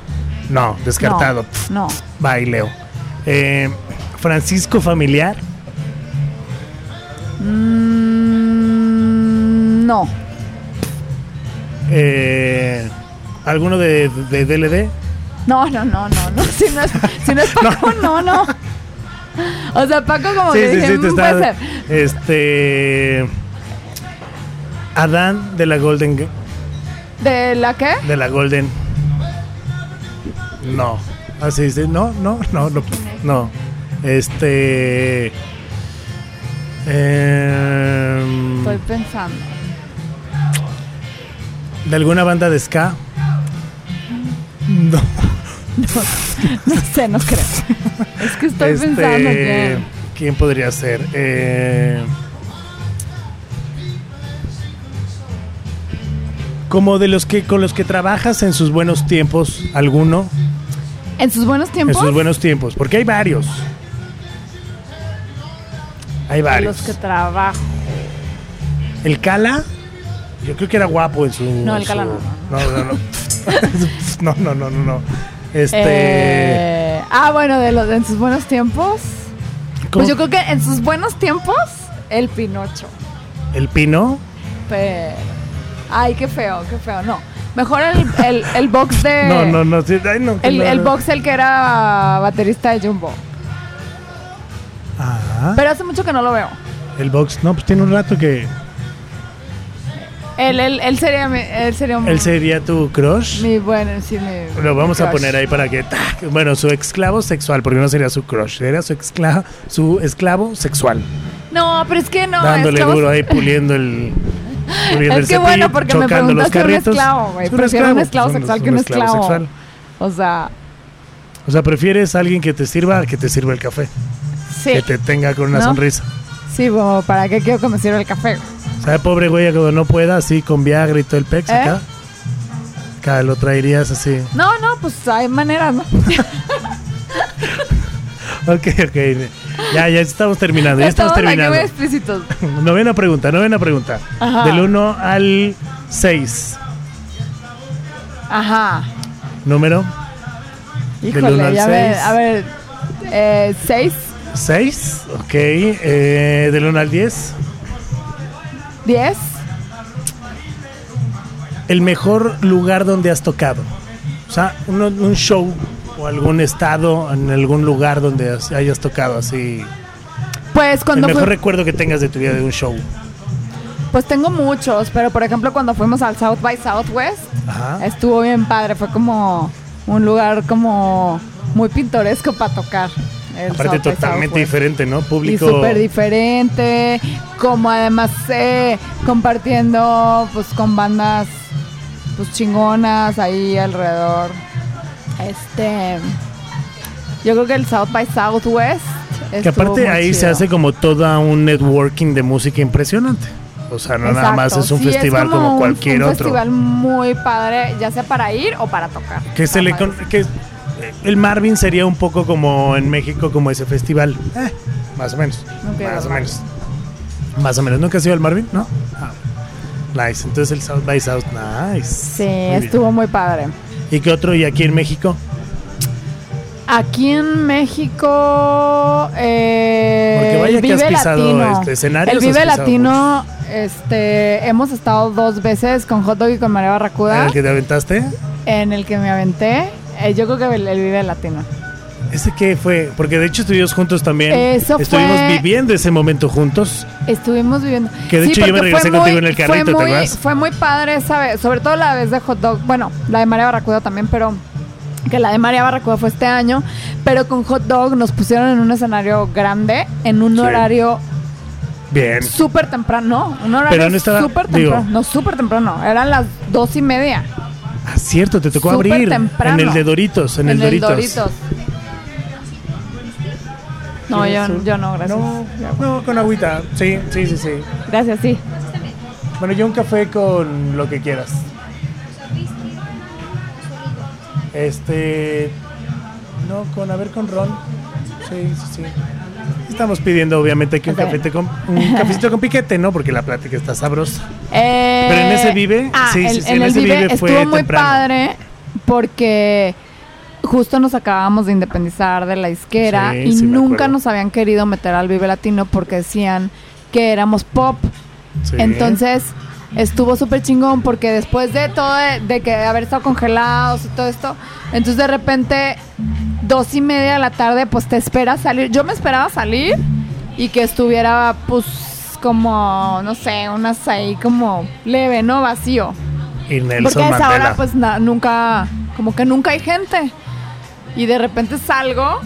no, descartado. No. no. Bye, Leo. Eh, Francisco Familiar, Mm, no. eh, alguno de, de DLD. No, no, no, no, no. Si no es, si no es Paco, no. no, O sea, Paco como Sí, que sí, dije, sí, te "Mm, puede ser. Este. Adán de la Golden. ¿De la qué? De la Golden. No. Así dice. No, no, no, no. No. Este. em, Estoy pensando. ¿De alguna banda de ska? No. No sé, no creo. Es que estoy Este, pensando que. ¿Quién podría ser? Eh, como de los que con los que trabajas en sus buenos tiempos, alguno En sus buenos en tiempos. sus buenos tiempos, porque hay varios. Hay varios. los que trabajo. El Cala, yo creo que era guapo en su. No, el su- Cala no, No, no, no. no, no, no, no, no. Este. Eh, ah, bueno, de los en sus buenos tiempos. ¿cómo? Pues yo creo que en sus buenos tiempos, el Pinocho. El Pino. Pero. Ay, qué feo, qué feo. No. Mejor el, el, el box de. No, no, no. sí, ay, no, que El, no. el box, el que era baterista de Jumbo. Ah, Pero hace mucho que no lo veo. el box. No, pues tiene un rato que. Él, él, él sería mi, él sería un- ¿Él sería tu crush? mi, bueno, sí, mi Lo vamos a poner ahí para que. ¡tac! Bueno, su esclavo sexual, porque no sería su crush, sería su, esclavo su esclavo sexual. No, pero es que no. dándole duro ahí, puliendo el. puliendo el Es que bueno, cepillo, porque me preguntaste un esclavo, güey. Es un Prefiero un esclavo sexual que un esclavo. sexual. O sea, O sea, prefieres a alguien que te sirva que te sirva el café. sí. Que te tenga con una ¿No? sonrisa. Sí, como, ¿para qué quiero que me sirva el café? ¿Sabe, pobre güey, cuando no pueda, así con Viagra y todo el pex ¿Eh? acá? Acá lo traerías así. No, no, pues hay maneras, ¿no? Ok, ok. Ya, ya estamos terminando. Ya estamos aquí terminando. explícitos. Novena pregunta, novena pregunta. Ajá. Del 1 al 6. Ajá. Número Híjole, uno al ya ve, seis. a ver, eh, seis, 6. Ok. Eh, del 1 al 10. diez, El mejor lugar donde has tocado. O sea, un, un show o algún estado en algún lugar donde has- hayas tocado así. pues El cuando mejor fui- recuerdo que tengas de tu vida de un show. pues tengo muchos, pero por ejemplo cuando fuimos al South by Southwest, Ajá. estuvo bien padre, fue como un lugar como muy pintoresco para tocar. El Aparte South totalmente diferente, ¿no? Y Público. súper diferente, como además eh, compartiendo pues con bandas pues chingonas ahí alrededor. Este, yo creo que el South by Southwest. Que aparte ahí se hace como toda un networking de música impresionante. O sea, no nada más es un sí, festival como, un- cualquier un otro. festival muy padre, ya sea para ir o para tocar. Que se le con- que el Marvin sería un poco como en México como ese festival. Eh, más o menos. Más o menos. Más o menos. ¿Nunca has ido al Marvin? No. Ah, nice. Entonces el South by South. Nice. Sí, Muy bien. estuvo muy padre. ¿Y qué otro? ¿Y aquí en México? Aquí en México, eh, Porque vaya el que has Vive pisado, Latino. este, escenarios, el Vive Latino, este, hemos estado dos veces con Hot Dog y con María ¿En Barracuda, el que te aventaste? en el que me aventé. Eh, yo creo que el, el Vive Latino. ¿Ese qué fue? Porque de hecho estuvimos juntos también. Eso Estuvimos fue- viviendo ese momento juntos. Estuvimos viviendo. Que de hecho yo me regresé contigo en el carrito, fue ¿te muy, acuerdas? Fue muy padre esa vez, sobre todo la vez de Hot Dog. Bueno, la de María Barracuda también, pero que la de María Barracuda fue este año. Pero con Hot Dog nos pusieron en un escenario grande, en un Sí. horario Bien. súper temprano. Un Pero horario no estaba- súper digo- temprano. No, súper temprano. Eran las dos y media. Ah, cierto, te tocó Súper abrir. temprano. En el de Doritos. En, el Doritos. No, ¿Quieres yo, yo no, gracias. No, no, con agüita. Sí, sí, sí, sí. Gracias, sí. Bueno, yo un café con lo que quieras. Este. No, con, a ver, con ron. Sí, sí, sí. Estamos pidiendo, obviamente, que un, cafete con, un cafecito con piquete, ¿no? Porque la plática está sabrosa. Eh, Pero en ese Vive, ah, sí, sí, en- sí, en, en el ese Vive, Vive fue estuvo muy temprano. padre porque justo nos acabamos de independizar de la isquera Sí, y sí nunca nos habían querido meter al Vive Latino porque decían que éramos pop. Sí. Entonces estuvo súper chingón porque después de todo, de, de que haber estado congelados y todo esto, entonces de repente dos y media de la tarde pues te esperas salir. Yo me esperaba salir y que estuviera pues como, no sé, unas ahí como leve, ¿no? Vacío. Y Nelson Porque a esa Mandela. hora pues na- nunca, como que nunca hay gente. Y de repente salgo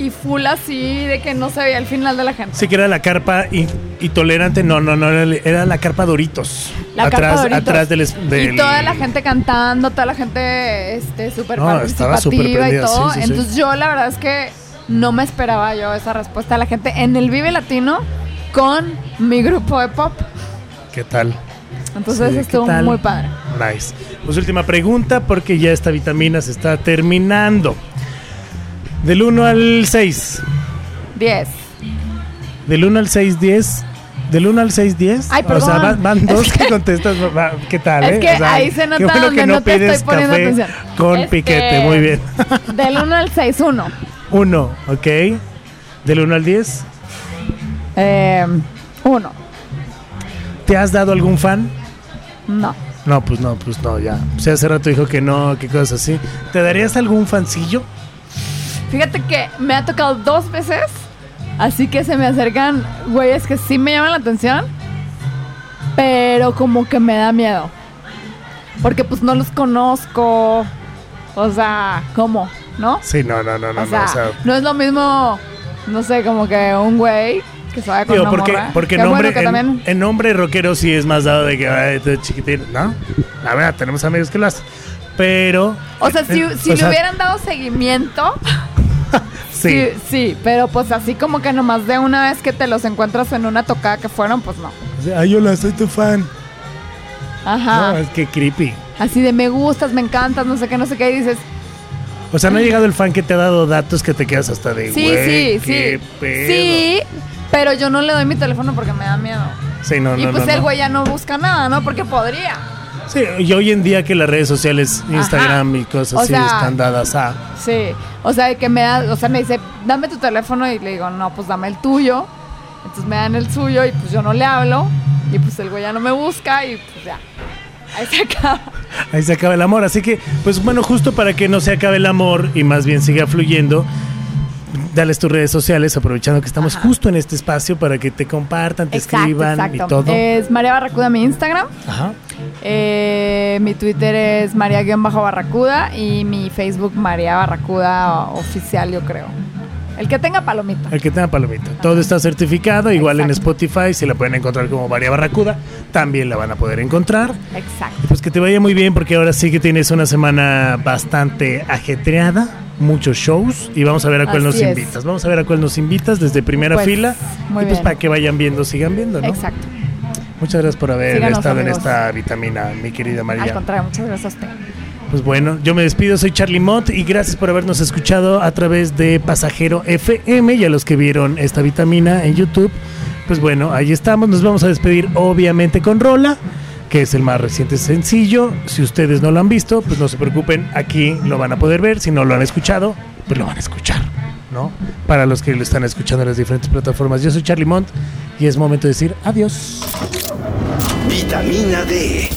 y full así de que no se veía el final de la gente. Sí que era la carpa y, y tolerante, no, no, no, era, la carpa Doritos. La atrás, carpa Doritos. atrás del, Y toda la gente cantando, toda la gente este súper No, participativa y todo. sí, sí, sí. Entonces yo la verdad es que no me esperaba yo esa respuesta de la gente en el Vive Latino con mi grupo de pop. ¿Qué tal? Entonces Sí, ¿qué estuvo tal? muy padre. Nice. Pues última pregunta porque ya esta vitamina se está terminando. Del 1 al 6. 10. Del 1 al 6, 10. Del 1 al 6, 10. Ay, O sea, perdón. van, van dos Es que que- contestas. va- ¿Qué tal? Es eh? que O sea, ahí se qué nota bueno donde que no, no te pides estoy poniendo café atención. con Este, piquete. Muy bien. Del 1 al 6, 1. 1, ok. Del 1 al 10. Eh, 1. ¿Te has dado algún fan? No. No, pues no, pues no, ya. O sea, hace rato dijo que no, que cosas así. ¿Te darías algún fancillo? Fíjate que me ha tocado dos veces, así que se me acercan güeyes que sí me llaman la atención. pero como que me da miedo. Porque pues no los conozco. O sea, ¿cómo? ¿No? Sí, no, no, no, no. o, no, sea, o sea, no es lo mismo, no sé, como que un güey que se vaya con digo, una porque, morra. porque Qué en, bueno nombre, en, también... en nombre rockero sí es más dado de que ay, chiquitín, ¿no? La verdad, tenemos amigos que lo hacen. Pero. O sea, si, eh, si o le sea, hubieran dado seguimiento, Sí. sí, sí, pero pues así como que nomás de una vez que te los encuentras en una tocada que fueron, pues no. Ay, hola, soy tu fan. Ajá. No, es que creepy. Así de me gustas, me encantas, no sé qué, no sé qué, y dices, O sea, no ha llegado el fan que te ha dado datos que te quedas hasta de. sí, "Güey, sí, qué sí. pedo". Sí, pero yo no le doy mi teléfono porque me da miedo. Sí, no, y no, pues no, el güey ya no busca nada, ¿no? Porque podría. Sí, y hoy en día que las redes sociales, Instagram y cosas O así sea, están dadas a. Sí, o sea, que me da, o sea, me dice, dame tu teléfono y le digo, no, pues dame el tuyo. Entonces me dan el suyo y pues yo no le hablo y pues el güey ya no me busca y pues ya. Ahí se acaba. Ahí se acaba el amor. Así que, pues bueno, justo para que no se acabe el amor y más bien siga fluyendo, dales tus redes sociales, aprovechando que estamos Ajá. justo en este espacio para que te compartan, te Exacto, escriban y todo. Es María Barracuda mi Instagram. Ajá. Eh, mi Twitter es María-Barracuda y mi Facebook María Barracuda oficial, yo creo. El que tenga palomita. El que tenga palomita. Todo está certificado, igual en. Spotify, si la pueden encontrar como María Barracuda, también la van a poder encontrar. Exacto. Y pues que te vaya muy bien porque ahora sí que tienes una semana bastante ajetreada, muchos shows y vamos a ver a cuál Así nos es. invitas. Vamos a ver a cuál nos invitas desde primera Pues, fila muy y pues bien. para que vayan viendo, sigan viendo, ¿no? Exacto. Muchas gracias por haber Síganos, estado amigos. en esta vitamina, mi querida Al María. contrario, muchas gracias a usted. Pues bueno, yo me despido, soy Charlie Mott y gracias por habernos escuchado a través de Pasajero FM y a los que vieron esta vitamina en YouTube. Pues bueno, ahí estamos, nos vamos a despedir obviamente con Rola, que es el más reciente sencillo. Si ustedes no lo han visto, pues no se preocupen, aquí lo van a poder ver. Si no lo han escuchado, pues lo van a escuchar, ¿no? Para los que lo están escuchando en las diferentes plataformas. Yo soy Charlie Mont y es momento de decir adiós. Vitamina D.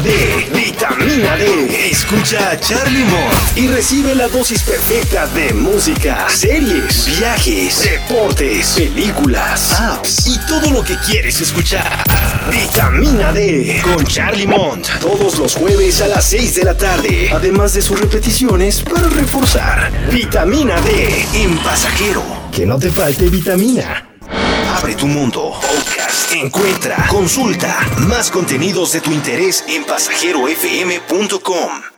Vitamina D, vitamina D. Escucha a Charlie Mont y recibe la dosis perfecta de música, series, viajes, deportes, películas, apps y todo lo que quieres escuchar. Vitamina D con Charlie Mont todos los jueves a las 6 de la tarde, además de sus repeticiones para reforzar. Vitamina D en pasajero. Que no te falte vitamina. Abre tu mundo. Encuentra, consulta más contenidos de tu interés en pasajerofm.com.